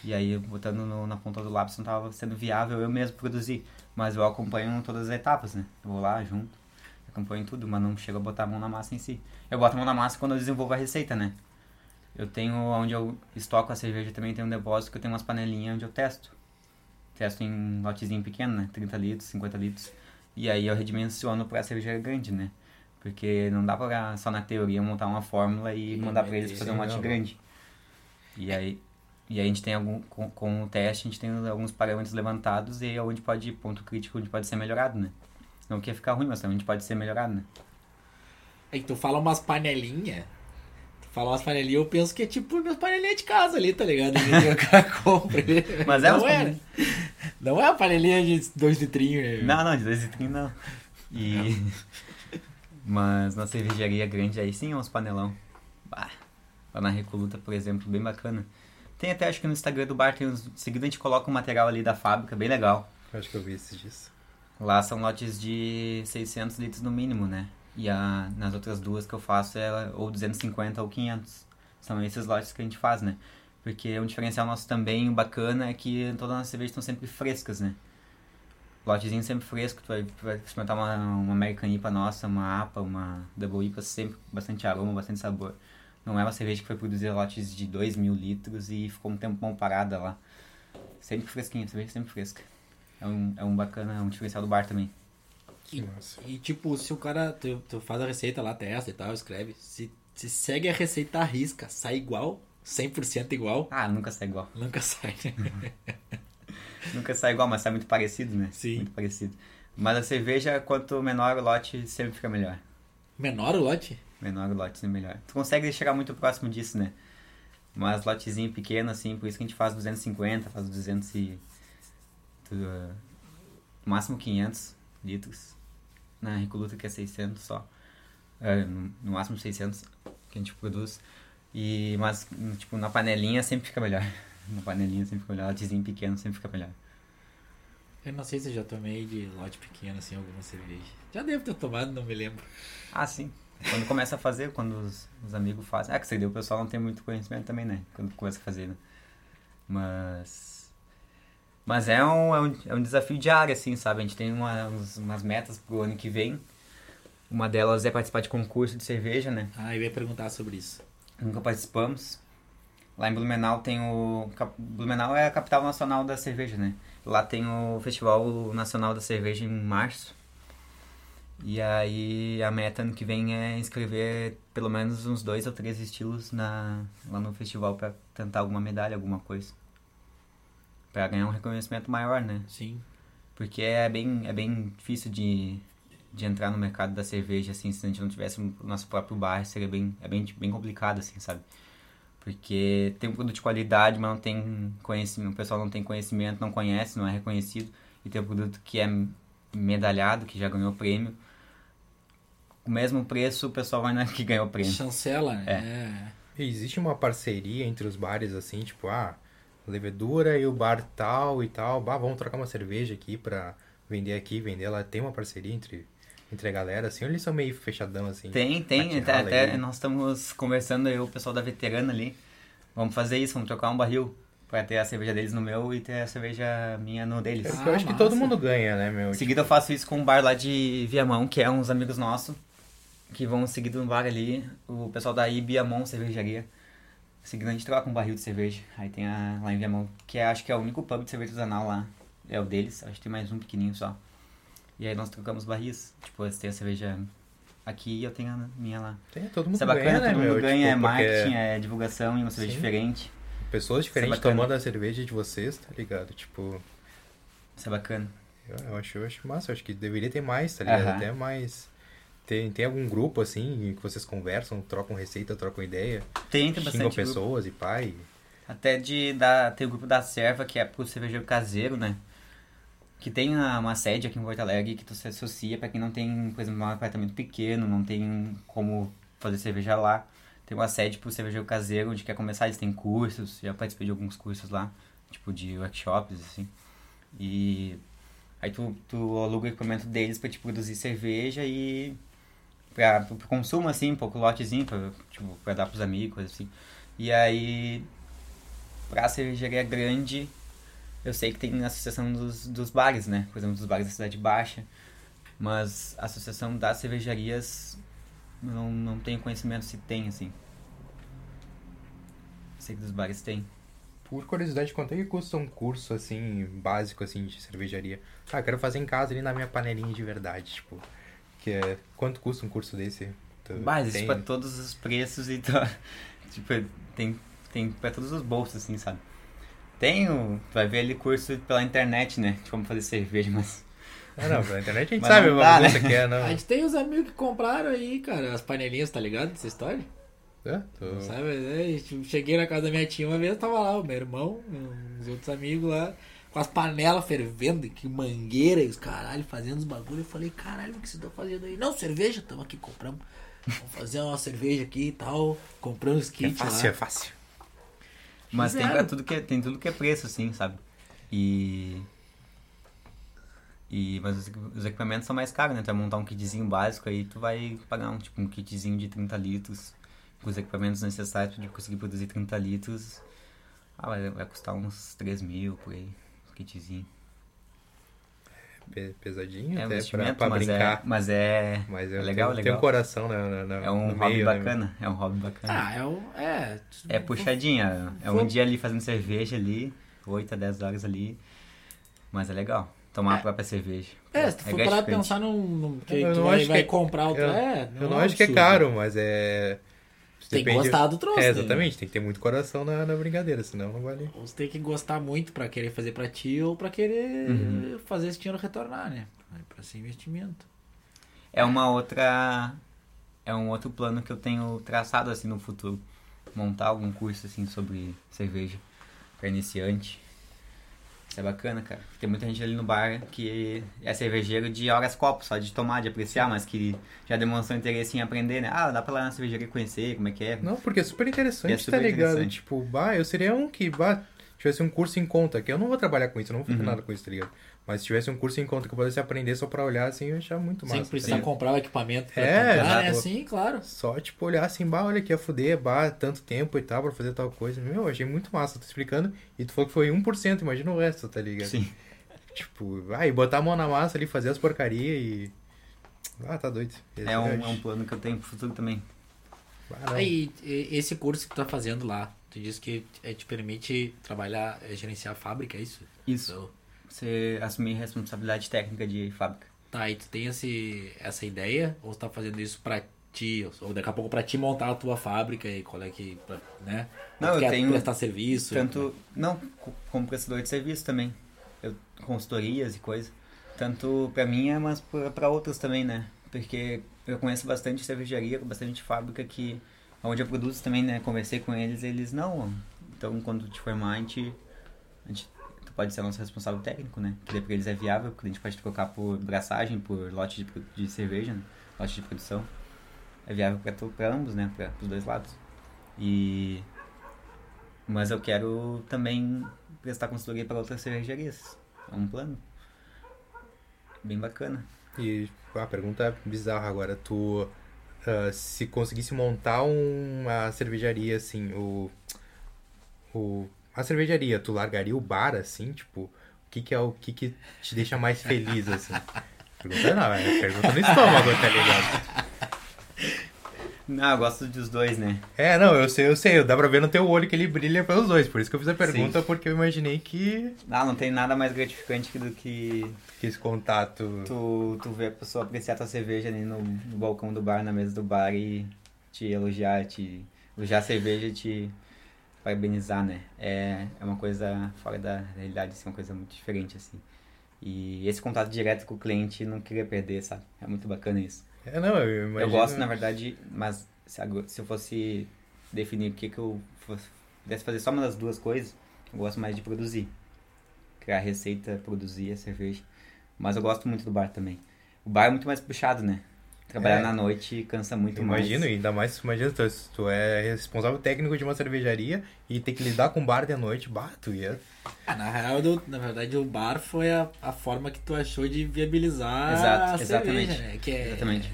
E aí, botando no- na ponta do lápis, não tava sendo viável eu mesmo produzir. Mas eu acompanho todas as etapas, né? Eu vou lá junto, acompanho tudo, mas não chego a botar a mão na massa em si. Eu boto a mão na massa quando eu desenvolvo a receita, né? Eu tenho, onde eu estoco a cerveja, também tem um depósito que eu tenho umas panelinhas onde eu testo. Testo em lotezinho pequeno, né? 30 litros, 50 litros. E aí eu redimensiono pra cerveja grande, né? Porque não dá pra só na teoria montar uma fórmula e mandar pra eles fazer um lote grande. E aí, e aí a gente tem algum, com, com o teste, a gente tem alguns parâmetros levantados e é onde pode, ponto crítico, onde pode ser melhorado, né? Não que ficar ruim, mas também pode ser melhorado, né? Aí tu fala umas panelinhas. Tu fala umas panelinhas, eu penso que é tipo umas panelinhas de casa ali, tá ligado? Que o cara *laughs* compra. Mas é não é? Não é a panelinha de dois litrinhos, né? Não, não, de dois litrinhos não. E... *laughs* Mas na cervejaria grande aí sim é uns panelão. Bah, lá na Recoluta, por exemplo, bem bacana. Tem até, acho que no Instagram do bar, tem uns... em seguida a gente coloca um material ali da fábrica, bem legal. Acho que eu vi esses dias. Lá são lotes de 600 litros no mínimo, né? E a, nas outras duas que eu faço é ou 250 ou 500. São esses lotes que a gente faz, né? Porque um diferencial nosso também bacana é que todas as cervejas estão sempre frescas, né? Lotezinho sempre fresco, tu vai, tu vai experimentar uma, uma American IPA nossa, uma APA, uma Double IPA, sempre bastante aroma, bastante sabor. Não é uma cerveja que foi produzir lotes de 2 mil litros e ficou um tempão parada lá. Sempre fresquinha, cerveja sempre fresca. É um, é um bacana, é um diferencial do bar também. Que massa. E tipo, se o cara tu, tu faz a receita lá, testa e tal, escreve. Se, se segue a receita à risca, sai igual, 100% igual, Ah, nunca sai igual. nunca sai. né? *laughs* Nunca sai igual, mas sai muito parecido, né? Sim. Muito parecido. Mas a cerveja, quanto menor o lote, sempre fica melhor. Menor o lote? Menor o lote, sempre melhor. Tu consegue chegar muito próximo disso, né? Mas lotezinho pequeno, assim, por isso que a gente faz 250, faz 200 e... uh, no máximo 500 litros. Na Recoluta que é 600 só. É, no, no máximo 600 que a gente produz. E, mas, tipo, na panelinha sempre fica melhor. *laughs* Na panelinha sempre fica melhor. Lotezinho pequeno sempre fica melhor. Eu não sei se eu já tomei de lote pequeno, assim, alguma cerveja. Já devo ter tomado, não me lembro. Ah, sim. Quando começa a fazer, quando os, os amigos fazem. É que você deu, o pessoal não tem muito conhecimento também, né? Quando começa a fazer, né? Mas. Mas é um, é um, é um desafio diário, assim, sabe? A gente tem uma, uns- umas metas pro ano que vem. Uma delas é participar de concurso de cerveja, né? Ah, eu ia perguntar sobre isso. Nunca participamos. Lá em Blumenau tem o. Blumenau é a capital nacional da cerveja, né? Lá tem o Festival Nacional da Cerveja em março. E aí a meta ano que vem é inscrever pelo menos uns dois ou três estilos na, lá no festival pra tentar alguma medalha, alguma coisa. Pra ganhar um reconhecimento maior, né? Sim. Porque é bem, é bem difícil de, de entrar no mercado da cerveja, assim, se a gente não tivesse o nosso próprio bar, seria bem, é bem, bem complicado, assim, sabe? Porque tem um produto de qualidade, mas não tem conhecimento, o pessoal não tem conhecimento, não conhece, não é reconhecido, e tem um produto que é medalhado, que já ganhou prêmio. O mesmo preço, o pessoal vai na que ganhou prêmio. Chancela, né? Existe uma parceria entre os bares, assim, tipo, ah, levedura e o bar tal e tal, bah, vamos trocar uma cerveja aqui pra vender aqui, vender lá. Tem uma parceria entre, entre a galera, assim, ou eles são meio fechadão, assim? Tem, tem. Até, até nós estamos conversando, eu e o pessoal da veterana ali. Vamos fazer isso, vamos trocar um barril. Pra ter a cerveja deles no meu e ter a cerveja minha no deles. É Ah, eu acho que massa. todo mundo ganha, né, meu? Em seguida eu faço isso com um bar lá de Viamão, que é uns amigos nossos, que vão seguido no bar ali, o pessoal da Ibiamon Cervejaria. Seguindo a gente troca um barril de cerveja. Aí tem a lá em Viamão, que é, acho que é o único pub de cerveja artesanal lá. É o deles, acho que tem mais um pequenininho só. E aí nós trocamos barris. Tipo, eles têm a cerveja aqui e eu tenho a minha lá. Tem, todo mundo Isso é bacana, ganha, né, todo mundo meu? ganha, é Tipo, porque marketing, é divulgação e uma cerveja Sim. diferente. Pessoas diferentes bacana. tomando a cerveja de vocês, tá ligado? Tipo, Isso é bacana. eu, eu acho, eu acho massa, eu acho que deveria ter mais, tá ligado? Aham. Até mais... Tem, tem algum grupo, assim, que vocês conversam, trocam receita, trocam ideia, Tem, tem bastante grupo. pessoas e pai... Até de da, tem o grupo da Serva, que é pro cervejeiro caseiro, né? Que tem a- uma sede aqui em Porto Alegre que tu se associa pra quem não tem, por exemplo, um apartamento pequeno, não tem como fazer cerveja lá. Tem uma sede pro cervejeiro caseiro, onde quer começar, eles têm cursos, já participei de alguns cursos lá, tipo de workshops, assim. E aí tu, tu aluga o equipamento deles pra te produzir cerveja e pra, pro consumo, assim, um pouco lotezinho, pra, tipo, pra dar pros amigos, assim. E aí pra cervejaria grande, eu sei que tem a associação dos, dos bares, né? Por exemplo, dos bares da Cidade Baixa. Mas a associação das cervejarias, não, não tenho conhecimento se tem, assim. Sei que dos bares tem. Por curiosidade, quanto é que custa um curso, assim, básico, assim, de cervejaria? Ah, quero fazer em casa ali na minha panelinha de verdade, tipo... Que é... Quanto custa um curso desse? Tu Bah, existe tem- pra todos os preços *laughs* e tá, tipo, tem, tem pra todos os bolsos, assim, sabe? Tem o, tu vai ver ali curso pela internet, né? De como fazer cerveja, mas Ah, não, pela internet a gente *laughs* Mas sabe bagunça né? que é, não. A gente tem os amigos que compraram aí, cara, as panelinhas, tá ligado? Essa história? É, Não sabe? É, tipo, cheguei na casa da minha tia uma vez, tava lá o meu irmão, uns outros amigos lá, com as panelas fervendo, que mangueira e os caralho, fazendo os bagulho. Eu falei, caralho, o que vocês estão fazendo aí? Não, cerveja, tamo aqui, compramos. Vamos fazer uma cerveja aqui e tal. Compramos os É kits fácil, lá. é fácil. Mas tem pra tudo que é, tem tudo que é preço, assim, sabe? E. E, mas os, os equipamentos são mais caros, né? Tu vai montar um kitzinho básico aí, tu vai pagar um, tipo, um kitzinho de 30 litros. Com os equipamentos necessários de conseguir produzir 30 litros. Ah, vai, vai custar uns 3 mil por aí. Um kitzinho. Pe- Pesadinho É um até pra, investimento, pra mas, brincar. é, mas é. Mas é eu legal, tenho, legal. Tem um coração na, na, É um no hobby meio, né, bacana. É um hobby bacana. Ah, é o. É. É puxadinha. É Vou- um dia ali fazendo cerveja ali, 8 a 10 horas ali. Mas é legal. Tomar a própria cerveja. É, se tu for parar pensar num. num que não vai, acho vai que é- comprar outro. eu- é, Eu não acho que é caro, mas é. Tem que gostar do troço. É, né? exatamente, tem que ter muito coração na, na brincadeira, senão não vale. Você tem que gostar muito pra querer fazer pra ti ou pra querer Uhum. fazer esse dinheiro retornar, né? Pra ser investimento. É uma outra. É um outro plano que eu tenho traçado assim no futuro. Montar algum curso assim sobre cerveja pra iniciante. É bacana, cara. Tem muita gente ali no bar que é cervejeiro de horas copos, só de tomar, de apreciar, mas que já demonstrou interesse em aprender, né? Ah, dá pra lá na cervejaria conhecer como é que é. Não, porque é super interessante, É super tá ligado? Tipo, bah, eu seria um que, bah, tivesse um curso em conta, que eu não vou trabalhar com isso, eu não vou fazer Uhum. nada com isso, tá ligado? Mas se tivesse um curso em conta que eu pudesse aprender só pra olhar assim, eu ia achar muito massa. Sem precisar comprar o equipamento pra É, comprar, né? exato. Sim, claro. Só, tipo, olhar assim, bah, olha aqui, a fuder, bah, tanto tempo e tal, pra fazer tal coisa. Meu, eu achei muito massa, tô explicando. E tu falou que foi 1%, imagina o resto, tá ligado? Sim. Tipo, vai, botar a mão na massa ali, fazer as porcarias e. Ah, tá doido. Esse É um, é um plano que eu tenho pro futuro também. Ah. Aí, e- esse curso que tu tá fazendo lá, tu disse que te permite trabalhar, gerenciar a fábrica, é isso? Isso. Então, Você assumir responsabilidade técnica de fábrica. tá, e tu tem esse, essa ideia? Ou tu tá fazendo isso pra ti? Ou daqui a pouco pra ti montar a tua fábrica e qual é que, pra- né? Não, tu eu tenho prestar serviço? Tanto, não, co- como prestador de serviço também. Eu, consultorias e coisa. Tanto pra mim, é, mas pra pra outros também, né? Porque eu conheço bastante cervejaria, bastante fábrica que... Onde eu produzo também, né? Conversei com eles, eles não. Então, quando te formar, a gente... A gente pode ser nosso responsável técnico, né? Que daí eles é viável, porque a gente pode trocar por braçagem, por lote de, de cerveja, né? Lote de produção. É viável pra ambos, né? Pra, pros dois lados. E mas eu quero também prestar consultoria para outras cervejarias. É um plano. Bem bacana. E a pergunta bizarra agora, tu uh, se conseguisse montar uma cervejaria assim, o o a cervejaria, tu largaria o bar assim, tipo, o que que é o que que te deixa mais feliz assim? *laughs* Pergunta não, é pergunta no estômago, tá ligado? Não, eu gosto dos dois, né? É, não, eu sei, eu sei, dá pra ver no teu olho que ele brilha pelos dois, por isso que eu fiz a pergunta, Sim. porque eu imaginei que... Ah, não tem nada mais gratificante do que... Que esse contato... Tu, tu ver a pessoa apreciar tua cerveja ali no, no balcão do bar, na mesa do bar e te elogiar, te elogiar a cerveja e te parabenizar, né? É, é uma coisa fora da realidade, assim, uma coisa muito diferente, assim. E esse contato direto com o cliente não queria perder, sabe? É muito bacana isso. É, não, eu imagino... Eu gosto, na verdade, mas se, se eu fosse definir o que, que eu fosse, pudesse fazer só uma das duas coisas, eu gosto mais de produzir. Criar receita, produzir a cerveja. Mas eu gosto muito do bar também. O bar é muito mais puxado, né? Trabalhar é. na noite cansa muito imagino, mais. Imagino, ainda mais, imagina, tu, tu é responsável técnico de uma cervejaria e tem que lidar com bar de noite, bato, ia... Ah, na real, do, na verdade, o bar foi a, a forma que tu achou de viabilizar Exato, a exatamente. cerveja, né? Que é, exatamente.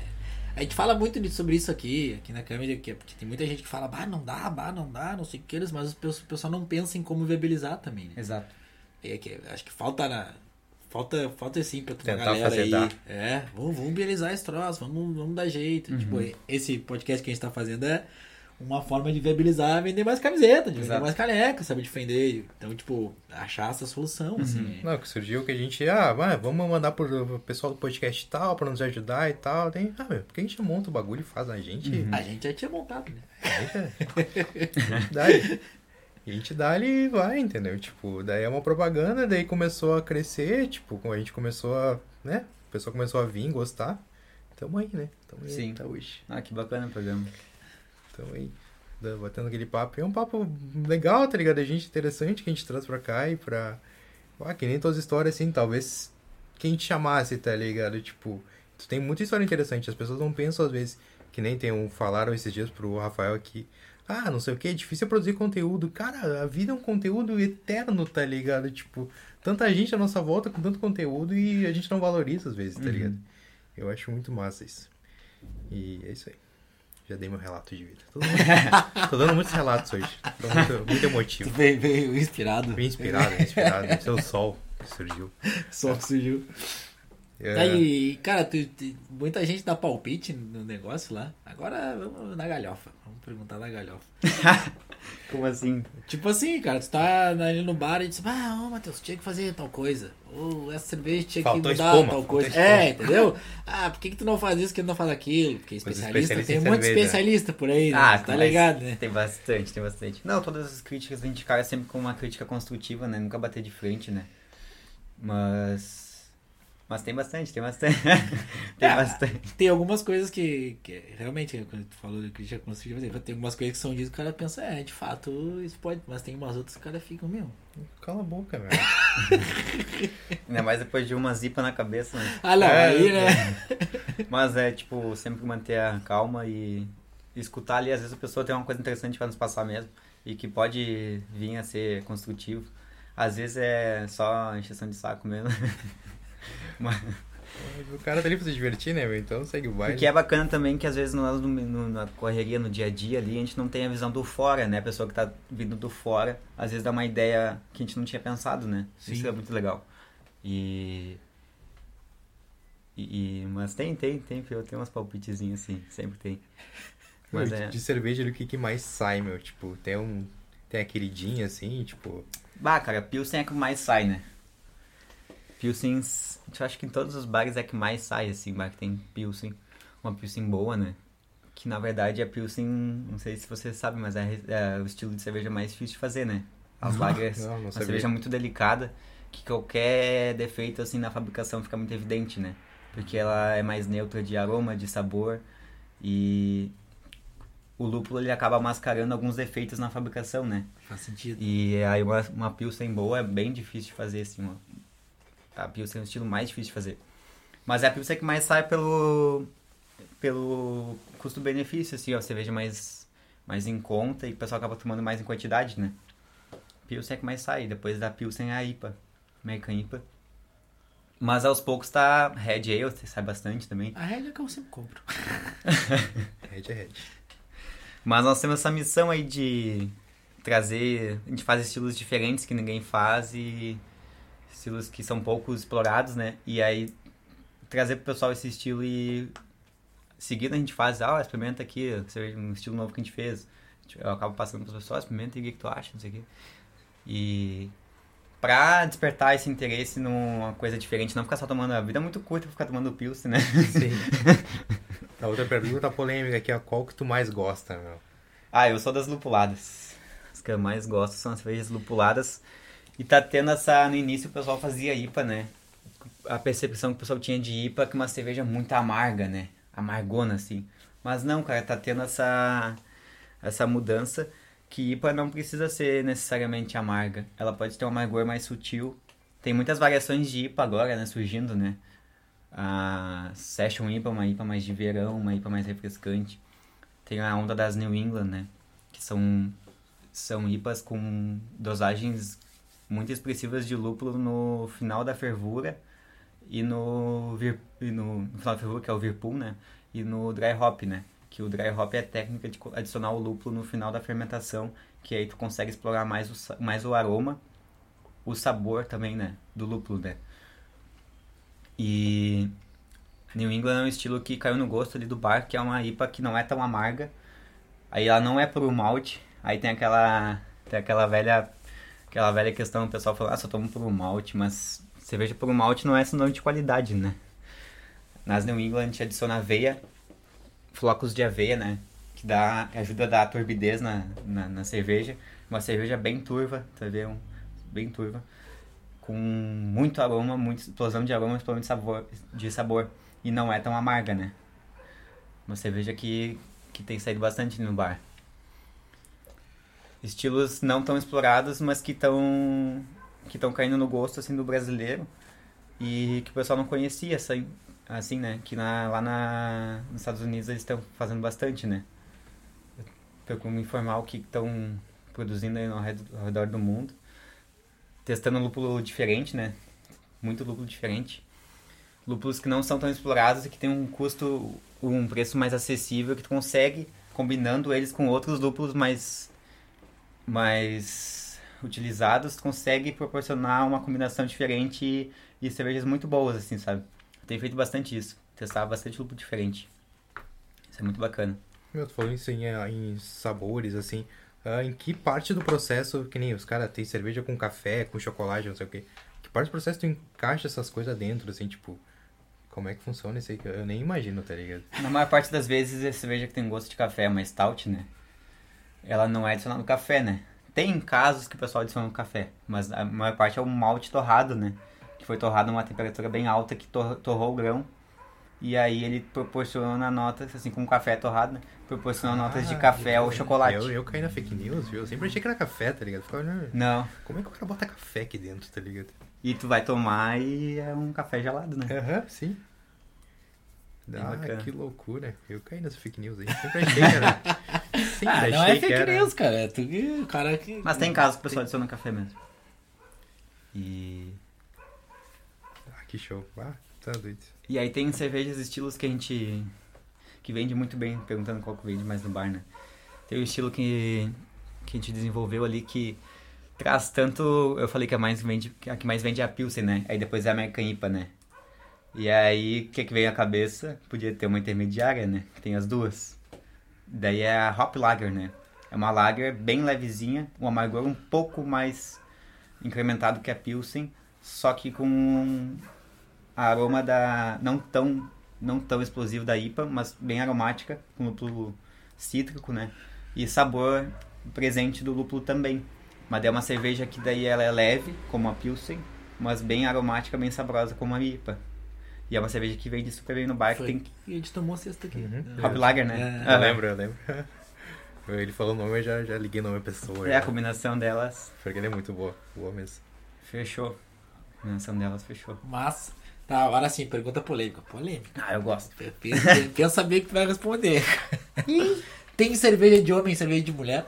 A gente fala muito sobre isso aqui, aqui na câmera, porque tem muita gente que fala, bah, não dá, bah, não dá, não sei o que, mas o pessoal não pensa em como viabilizar também, né? Exato. É que, acho que falta na, Falta, falta assim pra Tentar galera fazer aí. É, vamos, vamos viabilizar esse troço, vamos, vamos dar jeito. Uhum. Tipo, esse podcast que a gente tá fazendo é uma forma de viabilizar, vender mais camiseta, de vender mais caneca, sabe? Defender. Então, tipo, achar essa solução, Uhum. assim. Não, que surgiu que a gente, ah, vai, vamos mandar pro pessoal do podcast e tal, pra nos ajudar e tal. Tem, ah, meu, por que a gente monta o bagulho e faz a gente? Uhum. A gente já tinha montado, né? *laughs* *laughs* Daí, e a gente dá ali e vai, entendeu? Tipo, daí é uma propaganda, daí começou a crescer, tipo, a gente começou a, né? O pessoal começou a vir, gostar. Tamo aí, né? Tamo aí Sim. até hoje. Ah, que bacana o programa. Tamo aí. Batendo aquele papo. É um papo legal, tá ligado? A gente interessante que a gente traz pra cá e pra. Ah, que nem todas as histórias, assim, talvez quem te chamasse, tá ligado? Tipo, tu tem muita história interessante. As pessoas não pensam, às vezes, que nem tem um. Falaram esses dias pro Rafael aqui. Ah, não sei o que, é difícil produzir conteúdo. Cara, a vida é um conteúdo eterno, tá ligado? Tipo, tanta gente à nossa volta com tanto conteúdo e a gente não valoriza às vezes, tá Uhum. ligado? Eu acho muito massa isso. E é isso aí. Já dei meu relato de vida. Tô dando, *laughs* tô dando muitos relatos hoje. Tô muito, muito emotivo. Veio, veio inspirado. Bem inspirado, inspirado. Esse é o sol que surgiu. *laughs* Só que surgiu. É, Aí, cara, tu- tu- muita gente dá palpite no negócio lá. Agora vamos na galhofa. Vamos perguntar na galhofa. *laughs* Como assim? Tipo assim, cara, tu tá ali no bar e diz, ah, ô Matheus, tinha que fazer tal coisa. Ou essa cerveja tinha Faltou que mudar espuma, tal coisa. espuma. É, entendeu? Ah, por que, que tu não faz isso, que tu não faz aquilo? Porque especialista, especialistas tem em muito cerveja. especialista por aí, né? Ah, tá mas ligado, né? Tem bastante, tem bastante. Não, todas as críticas a gente cara sempre com uma crítica construtiva, né? Nunca bater de frente, né? Mas. Mas tem bastante, tem bastante. *laughs* tem É, bastante. Tem algumas coisas que, que realmente, quando tu falou de crítica construtiva, tem algumas coisas que são ditas que o cara pensa, é, de fato, isso pode, mas tem umas outras que o cara fica, meu. Cala a boca, velho. *laughs* Ainda mais depois de uma zipa na cabeça, né? Ah, não, É, aí, né? Mas é, tipo, sempre manter a calma e escutar ali. Às vezes a pessoa tem uma coisa interessante pra nos passar mesmo e que pode vir a ser construtivo. Às vezes é só encheção de saco mesmo. *laughs* Mas, O cara tá ali pra se divertir, né, meu? Então segue o baile. o que é bacana também que às vezes nós, no, no- na correria, no dia a dia ali, a gente não tem a visão do fora, né? A pessoa que tá vindo do fora, às vezes dá uma ideia que a gente não tinha pensado, né? Isso Sim. é muito legal. E... E, mas tem, tem, tem, eu tenho umas palpitezinhas assim, sempre tem. Meu, Mas de, é. de cerveja, o que, que mais sai, meu? Tipo, tem um. Tem a queridinha, assim, tipo. Bah, cara, Pilsen é que mais sai, né? Pilsen, eu acho que em todos os bares é que mais sai, assim, bar que tem Pilsen. Uma Pilsen boa, né? Que na verdade a Pilsen, não sei se você sabe, mas é, é o estilo de cerveja mais difícil de fazer, né? *laughs* As lagers, não, não uma cerveja muito delicada, que qualquer defeito, assim, na fabricação fica muito evidente, né? Porque ela é mais neutra de aroma, de sabor e o lúpulo ele acaba mascarando alguns defeitos na fabricação, né? Faz sentido. E aí uma, uma Pilsen boa é bem difícil de fazer, assim, uma, a Pilsen é o estilo mais difícil de fazer. Mas é a Pilsen que mais sai pelo, pelo custo-benefício, assim, ó, cerveja mais, mais em conta e o pessoal acaba tomando mais em quantidade, né? Pilsen é que mais sai, depois da Pilsen é a IPA, American IPA. Mas aos poucos tá Red Ale, sai bastante também. A Red é que eu sempre compro. *laughs* Red é Red. Mas nós temos essa missão aí de trazer. A gente faz estilos diferentes que ninguém faz e estilos que são pouco explorados, né? E aí trazer pro pessoal esse estilo e seguida a gente faz, ah, experimenta aqui, um estilo novo que a gente fez. Eu acabo passando para as pessoas, experimenta e o que tu acha, não sei o quê. E pra despertar esse interesse numa coisa diferente, não ficar só tomando. A vida é muito curta pra ficar tomando Pilsen, né? Sim. *laughs* a outra pergunta polêmica aqui é qual que tu mais gosta, meu? Ah, eu sou das lupuladas. As que eu mais gosto são as cervejas lupuladas. E tá tendo essa. No início o pessoal fazia IPA, né? A percepção que o pessoal tinha de IPA é que uma cerveja muito amarga, né? Amargona, assim. Mas não, cara, tá tendo essa. Essa mudança que IPA não precisa ser necessariamente amarga. Ela pode ter um amargor mais sutil. Tem muitas variações de IPA agora, né, surgindo, né? A Session IPA, uma IPA mais de verão, uma IPA mais refrescante. Tem a onda das New England, né? Que são, são IPAs com dosagens muito expressivas de lúpulo no final da fervura e no, vir, e no, no final da fervura, que é o Virpool, né? E no Dry Hop, né? que o dry hop é a técnica de adicionar o lúpulo no final da fermentação, que aí tu consegue explorar mais o, mais o aroma, o sabor também, né, do lúpulo, né. E New England é um estilo que caiu no gosto ali do bar, que é uma IPA que não é tão amarga. Aí ela não é por malte, aí tem aquela tem aquela velha aquela velha questão, o pessoal fala, ah, só tomo por malte, mas cerveja por malte não é sinônimo de qualidade, né? Nas New England a gente adiciona aveia flocos de aveia, né? Que dá, ajuda a dar turbidez na, na, na cerveja. Uma cerveja bem turva, tá vendo? Bem turva. Com muito aroma, muita explosão de aroma, explosão de sabor, de sabor. E não é tão amarga, né? Uma cerveja que, que tem saído bastante no bar. Estilos não tão explorados, mas que estão que estão caindo no gosto assim do brasileiro e que o pessoal não conhecia, assim, assim, né? Que na, lá na, nos Estados Unidos eles estão fazendo bastante, né? Procuro me informar o que estão produzindo ao redor, ao redor do mundo. Testando lúpulo diferente, né? Muito lúpulo diferente. Lúpulos que não são tão explorados e que tem um custo, um preço mais acessível que tu consegue, combinando eles com outros lúpulos mais, mais utilizados, consegue proporcionar uma combinação diferente e, cervejas muito boas, assim, sabe? tenho feito bastante isso. Testar bastante lúpulo diferente. Isso é muito bacana. Meu, tu falou isso em, eh, em sabores, assim. Uh, em que parte do processo, que nem os caras tem cerveja com café, com chocolate, não sei o quê. Que parte do processo tu encaixa essas coisas dentro, assim, tipo. Como é que funciona isso aí? Eu nem imagino, tá ligado? Na maior parte das vezes, a cerveja que tem gosto de café é uma stout, né? Ela não é adicionada no café, né? Tem casos que o pessoal adiciona no café, mas a maior parte é o malte torrado, né? que foi torrado a uma temperatura bem alta que tor torrou o grão. E aí ele proporciona notas, assim como café torrado, né? Proporciona ah, notas de café ou chocolate. Eu, eu caí na fake news, viu? Eu sempre achei que era café, tá ligado? Ficava, não. Como é que o cara bota café aqui dentro, tá ligado? E tu vai tomar e é um café gelado, né? Aham, uhum, sim. Ah, que loucura. Eu caí nessa fake news aí. Sempre achei que era. *laughs* Sempre ah, não é fake era... news, cara. É tu que, cara que. Mas tem casos que o pessoal adiciona café mesmo. E que show. Ah, tá doido. E aí tem cervejas estilos que a gente. que vende muito bem, perguntando qual que vende mais no bar, né? Tem o estilo que, que a gente desenvolveu ali que traz tanto. Eu falei que a, mais vende, a que mais vende é a Pilsen, né? Aí depois é a American IPA, né? E aí, o que, que veio à cabeça? Podia ter uma intermediária, né? Tem as duas. Daí é a Hop Lager, né? É uma lager bem levezinha, um amargor um pouco mais incrementado que a Pilsen, só que com aroma da não tão não tão explosivo da IPA, mas bem aromática, com lúpulo cítrico, né? E sabor presente do lúpulo também. Mas é uma cerveja que daí ela é leve, como a Pilsen, mas bem aromática, bem saborosa, como a IPA. E é uma cerveja que vende super bem no bar. Foi que tem... E a gente tomou sexta aqui. Uhum. Hop Lager, né? É. Eu lembro, eu lembro. *laughs* Ele falou o nome, eu já, já liguei o nome da pessoa. É, já. a combinação delas. Porque ele é muito boa, boa mesmo. Fechou. A combinação delas fechou. Mas Tá, agora sim, pergunta polêmica. Polêmica. Ah, eu gosto. Pensa *laughs* saber que tu vai responder. Tem cerveja de homem e cerveja de mulher?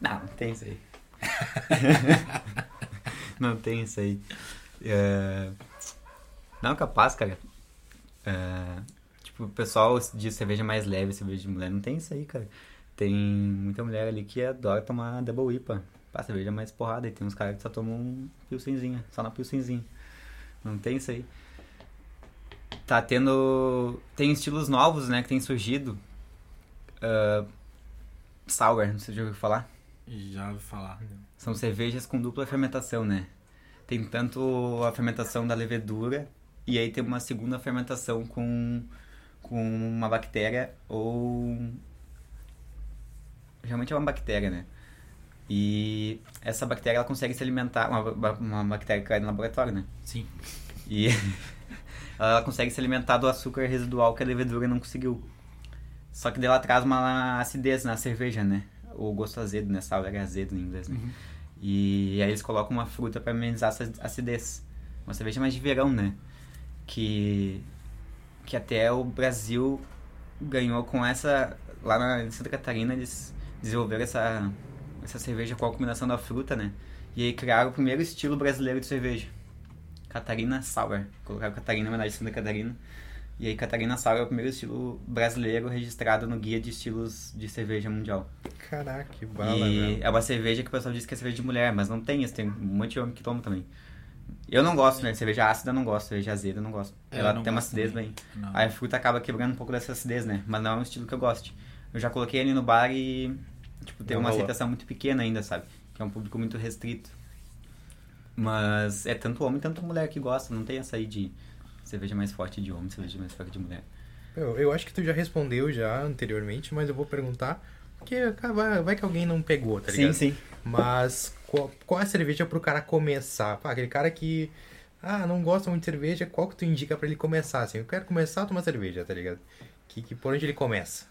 Não, não tem isso aí. *laughs* não tem isso aí. É... Não, capaz, cara. É... Tipo, o pessoal diz cerveja mais leve, cerveja de mulher. Não tem isso aí, cara. Tem muita mulher ali que adora tomar Double IPA. Pá, cerveja mais porrada. E tem uns caras que só tomam um pilsenzinha, só na pilsenzinha. Não tem isso aí. Tá tendo... Tem estilos novos, né, que tem surgido. Uh... Sour, não sei se já ouviu falar. Já ouvi falar. São cervejas com dupla fermentação, né? Tem tanto a fermentação da levedura e aí tem uma segunda fermentação com, com uma bactéria ou. Geralmente é uma bactéria, né? E essa bactéria ela consegue se alimentar, uma, uma bactéria que cai no laboratório, né? Sim. E *laughs* ela consegue se alimentar do açúcar residual que a levedura não conseguiu. Só que dela traz uma acidez na cerveja, né? O gosto azedo, né? Sour é azedo em inglês, né? Uhum. E aí eles colocam uma fruta para amenizar essa acidez. Uma cerveja mais de verão, né? Que, que até o Brasil ganhou com essa... Lá na Santa Catarina eles desenvolveram essa, essa cerveja com a combinação da fruta, né? E aí criaram o primeiro estilo brasileiro de cerveja. Catarina Sour. Colocaram Catarina em homenagem Santa Catarina. E aí Catarina Sour é o primeiro estilo brasileiro registrado no Guia de Estilos de Cerveja Mundial. Caraca, que bala, E velho. é uma cerveja que o pessoal diz que é cerveja de mulher, mas não tem isso, tem um monte de homem que toma também. Eu não gosto, né? Cerveja ácida eu não gosto, cerveja azeda eu não gosto. É, Ela não tem uma acidez também. bem. Não. Aí a fruta acaba quebrando um pouco dessa acidez, né? Mas não é um estilo que eu goste. Eu já coloquei ali no bar e, tipo, tem Não uma rolou. aceitação muito pequena ainda, sabe? Que é um público muito restrito. Mas é tanto homem, tanto mulher que gosta. Não tem essa aí de cerveja mais forte de homem, cerveja mais forte de mulher. Eu, eu acho que tu já respondeu já anteriormente, mas eu vou perguntar. Porque vai, vai que alguém não pegou, tá ligado? sim. Mas qual, qual é a cerveja pro cara começar? Pá, aquele cara que ah, não gosta muito de cerveja, qual que tu indica pra ele começar? Assim, eu quero começar a tomar cerveja, tá ligado? Que, que por onde ele começa?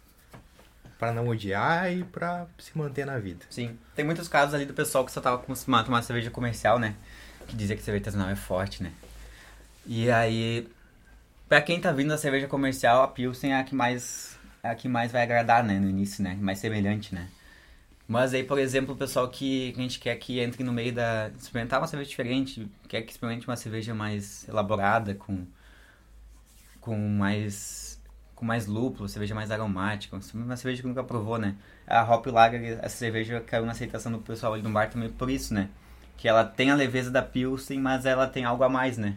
Pra não odiar e pra se manter na vida. Sim. Tem muitos casos ali do pessoal que só tava acostumado a tomar cerveja comercial, né? Que dizia que cerveja artesanal é forte, né? E aí, pra quem tá vindo da cerveja comercial, a Pilsen é a que mais, é a que mais vai agradar, né? No início, né? Mais semelhante, né? Mas aí, por exemplo, o pessoal que, que a gente quer que entre no meio da... Experimentar uma cerveja diferente, quer que experimente uma cerveja mais elaborada, com... Com mais... Com mais lúpulo, cerveja mais aromática, uma cerveja que nunca provou, né? A Hop Lager, essa cerveja caiu na aceitação do pessoal ali no bar também por isso, né? Que ela tem a leveza da Pilsen, mas ela tem algo a mais, né?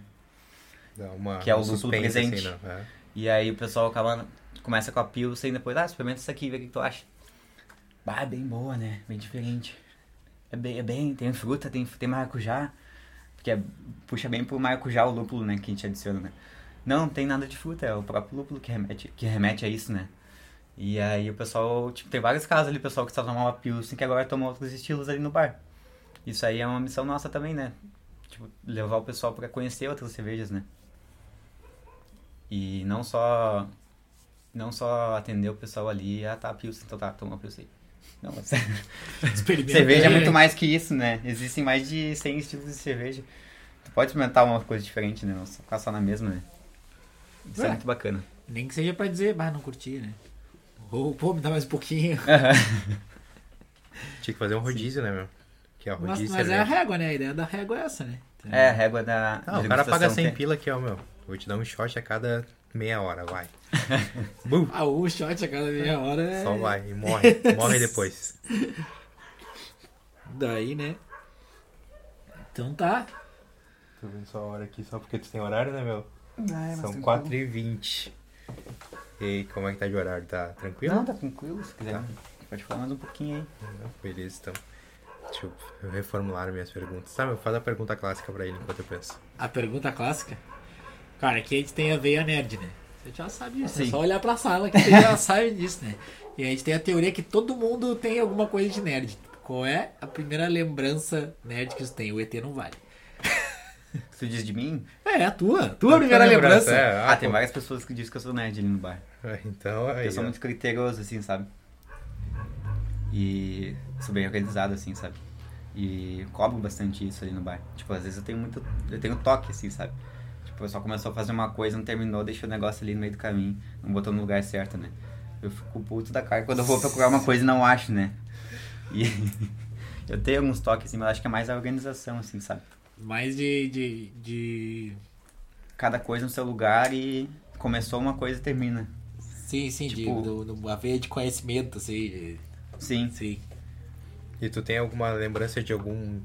Dá uma, Que é o um lúpulo suspense, presente. Assim, não, é. E aí o pessoal acaba, começa com a Pilsen e depois, ah, experimenta isso aqui, vê o que tu acha. Bah, é bem boa, né? Bem diferente. É bem, é bem tem fruta, tem, tem maracujá. Porque é- puxa bem pro maracujá o lúpulo, né? Que a gente adiciona, né? Não, não tem nada de fruta, é o próprio lúpulo que remete, que remete a isso, né? E aí o pessoal, tipo, tem vários casos ali, o pessoal que só tomava Pilsen que agora toma outros estilos ali no bar. Isso aí é uma missão nossa também, né? Tipo, levar o pessoal pra conhecer outras cervejas, né? E não só não só atender o pessoal ali, ah tá, Pilsen, então tá, toma Pilsen. Não, mas *laughs* cerveja é muito mais que isso, né? Existem mais de 100 estilos de cerveja. Tu pode experimentar uma coisa diferente, né? Não só ficar só na mesma, né? Isso é, Ué. muito bacana. Nem que seja pra dizer, bah, não curti, né? Ou, pô, me dá mais um pouquinho. *laughs* Tinha que fazer um rodízio, né, meu? Que é o Mas, rodízio de mas é a régua, né? A ideia da régua é essa, né? É, a régua da. Não, de o cara paga degustação 100 tem- pila aqui, ó, meu. Vou te dar um shot a cada meia hora, vai. Ah, um shot a cada meia hora é... Só vai e morre. Morre depois. *laughs* Daí, né? Então tá. Tô vendo só a hora aqui só porque tu tem horário, né, meu? Ah, é, São tranquilo. 4h20. E aí, como é que tá de horário? Tá tranquilo? Não, tá tranquilo, se quiser. Tá. Pode falar mais um pouquinho aí. Beleza, então. Deixa eu reformular minhas perguntas. Tá, meu? Faz a pergunta clássica pra ele enquanto eu penso. A pergunta clássica. Cara, aqui a gente tem a veia nerd, né? Você já sabe disso. É Sim. só olhar pra sala que você já *laughs* sabe disso, né? E a gente tem a teoria que todo mundo tem alguma coisa de nerd. Qual é a primeira lembrança nerd que você tem? O ET não vale. *laughs* Tu diz de mim? É, a tua. Tua primeira lembrança. É, Ah, ah, tem várias pessoas que dizem que eu sou nerd ali no bar. É, Então, aí, eu sou muito criterioso, assim, sabe? E sou bem organizado, assim, sabe? E cobro bastante isso ali no bar. Tipo, às vezes eu tenho muito. Eu tenho toque, assim, sabe? Tipo, o pessoal começou a fazer uma coisa, não terminou, deixou o negócio ali no meio do caminho, não botou no lugar certo, né? Eu fico puto da cara quando eu vou procurar uma coisa e não acho, né? E *laughs* eu tenho alguns toques, assim, mas acho que é mais a organização, assim, sabe? Mais de, de, de... Cada coisa no seu lugar e começou uma coisa e termina. Sim, sim, Tipo- de, do, do, a veia de conhecimento, assim. de- Sim. Sim. E tu tem alguma lembrança de algum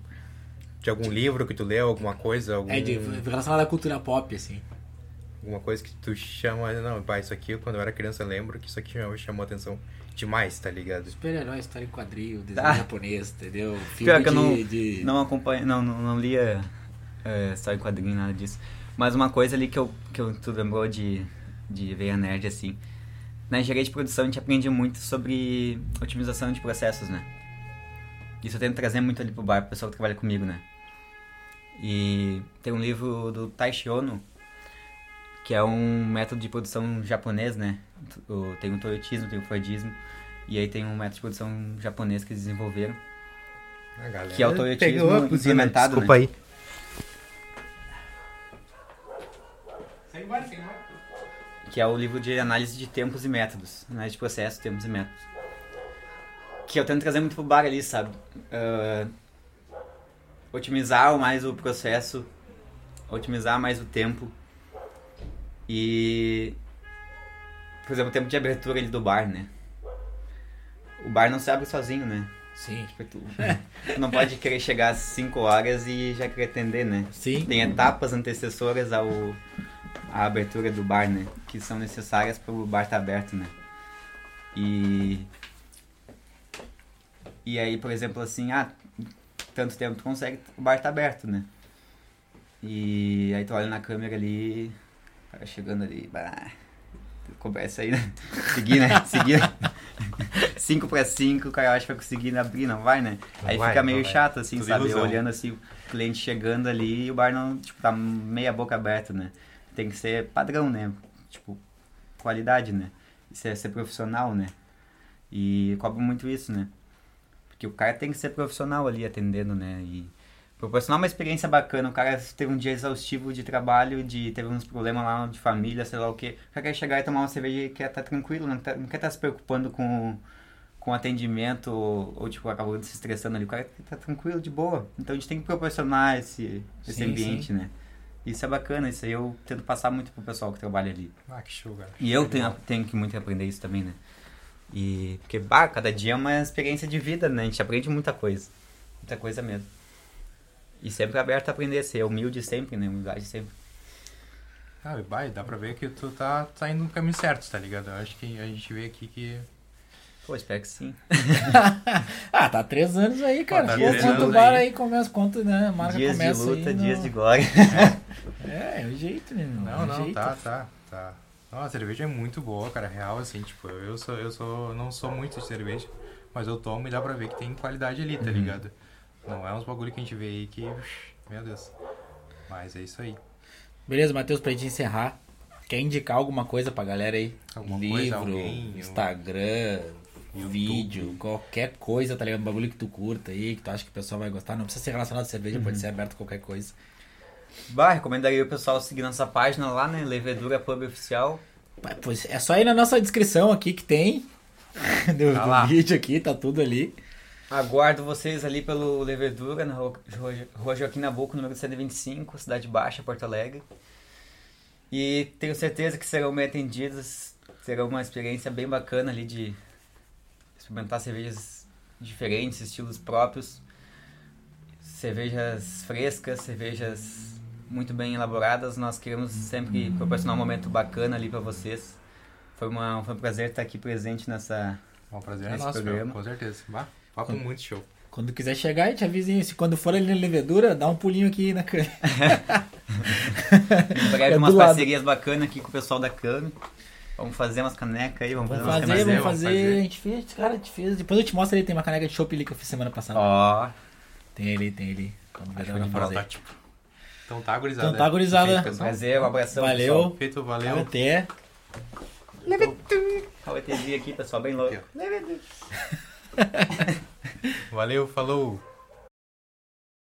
de algum livro que tu leu, alguma coisa, algum, É de relacionado à cultura pop, assim. alguma coisa que tu chama, não, pá, isso aqui quando eu era criança eu lembro que isso aqui chamou, chamou atenção demais, tá ligado? Super-herói, história em quadril, desenho Ah. japonês, entendeu? Filme Pior que eu de, não, de- não acompanho, não, não, não lia é, só em quadrinho, nada disso. Mas uma coisa ali que, eu, que eu, tu lembrou de, de Veia Nerd, assim. Na engenharia de produção a gente aprende muito sobre otimização de processos, né? Isso eu tento trazer muito ali pro bar, pro pessoal que trabalha comigo, né? E tem um livro do Taishi Ono, que é um método de produção japonês, né? Tem o Toyotismo, tem o Fordismo, e aí tem um método de produção japonês que eles desenvolveram. A galera Que é o toyotismo pegou a implementado, Desculpa aí. que é o livro de análise de tempos e métodos, análise de processos, tempos e métodos. Que eu tento trazer muito pro bar ali, sabe? Ah, otimizar mais o processo, otimizar mais o tempo e, por exemplo, o tempo de abertura ali do bar, né? O bar não se abre sozinho, né? Sim. Tipo, tu, tu não pode querer chegar às 5 horas e já querer atender, né? Sim. Tem etapas antecessoras ao à abertura do bar, né? Que são necessárias para o bar estar aberto, né? E e aí, por exemplo, assim, ah, tanto tempo tu consegue, o bar tá aberto, né? E aí tu olha na câmera ali, o cara chegando ali, bah, começa aí, né? *laughs* Seguir, né? Seguir. 5 para 5, o cara acha que vai conseguir abrir, não vai, né? Não aí vai, fica meio vai. chato, assim, Tudo sabe? ilusão. Olhando assim, o cliente chegando ali e o bar não, tipo, tá meia boca aberta, né? Tem que ser padrão, né? Tipo, qualidade, né? Isso é ser profissional, né? E cobro muito isso, né? Porque o cara tem que ser profissional ali atendendo, né? E proporcionar uma experiência bacana. O cara teve um dia exaustivo de trabalho, de teve uns problemas lá de família, sei lá o quê. O cara quer chegar e tomar uma cerveja e quer estar tranquilo, não, tá- não quer estar se preocupando com com atendimento ou, ou, tipo, acabou se estressando ali. O cara tá tranquilo, de boa. Então a gente tem que proporcionar esse, esse Sim, ambiente, né? Isso é bacana, isso aí eu tento passar muito pro pessoal que trabalha ali. Ah, que show, cara. E eu tenho, tenho que muito aprender isso também, né? E porque, bah, cada dia é uma experiência de vida, né? A gente aprende muita coisa. Muita coisa mesmo. E sempre aberto a aprender, ser humilde sempre, né? Humildade sempre. Ah, vai, dá pra ver que tu tá, tá indo no caminho certo, tá ligado? Eu acho que a gente vê aqui que. Pô, espero que sim. *laughs* Ah, tá três anos aí, cara. tá Pô, quanto anos bar aí. aí começa, quanto, né? Marca dias de começa luta, aí no- dias de glória. *laughs* É, é o jeito, né? meu? Não, é não, jeito. tá, tá, tá. Não, a cerveja é muito boa, cara, real, assim, tipo, eu sou, eu sou, não sou muito de cerveja, mas eu tomo e dá pra ver que tem qualidade ali, tá ligado? Não é uns bagulho que a gente vê aí que, meu Deus. Mas é isso aí. Beleza, Matheus, pra gente encerrar, quer indicar alguma coisa pra galera aí? Alguma Livro, coisa, alguém, Instagram, YouTube. vídeo, qualquer coisa, tá ligado? Um bagulho que tu curta aí, que tu acha que o pessoal vai gostar. Não precisa ser relacionado à cerveja, pode ser aberto a qualquer coisa. Bah, recomendaria o pessoal seguir nossa página lá, né? Levedura Pub Oficial. Pois é só ir na nossa descrição aqui que tem *laughs* do, Tá do vídeo aqui, tá tudo ali. Aguardo vocês ali pelo Levedura, na rua, rua, rua Joaquim Nabuco, número 125, Cidade Baixa, Porto Alegre. E tenho certeza que serão bem atendidos, será uma experiência bem bacana ali de experimentar cervejas diferentes, estilos próprios, cervejas frescas, cervejas muito bem elaboradas. Nós queremos sempre proporcionar um momento bacana ali para vocês. Foi, uma, foi um prazer estar aqui presente nessa, É um prazer é Esse nosso, meu, programa. com certeza. Bah, papo muito show. Quando quiser chegar, a gente avisa aí. Se quando for ali na levedura, dá um pulinho aqui na câmera. *laughs* Em breve É umas lado. parcerias bacanas aqui com o pessoal da Cami. Vamos fazer umas canecas aí, vamos, Vamos fazer, fazer, umas vamos vamos fazer. fazer. A gente fez, cara, a gente fez. Depois eu te mostro ali, tem uma caneca de chopp ali que eu fiz semana passada. Ó, Tem ali, tem ali. Vamos ver fazer. protótipo. Então tá, gurizada. Então tá, gurizada. Feito, pessoal. prazer, um abração. Valeu. Feito, valeu. Até. Olha o ETzinho aqui, pessoal, bem louco. Valeu, *laughs* falou.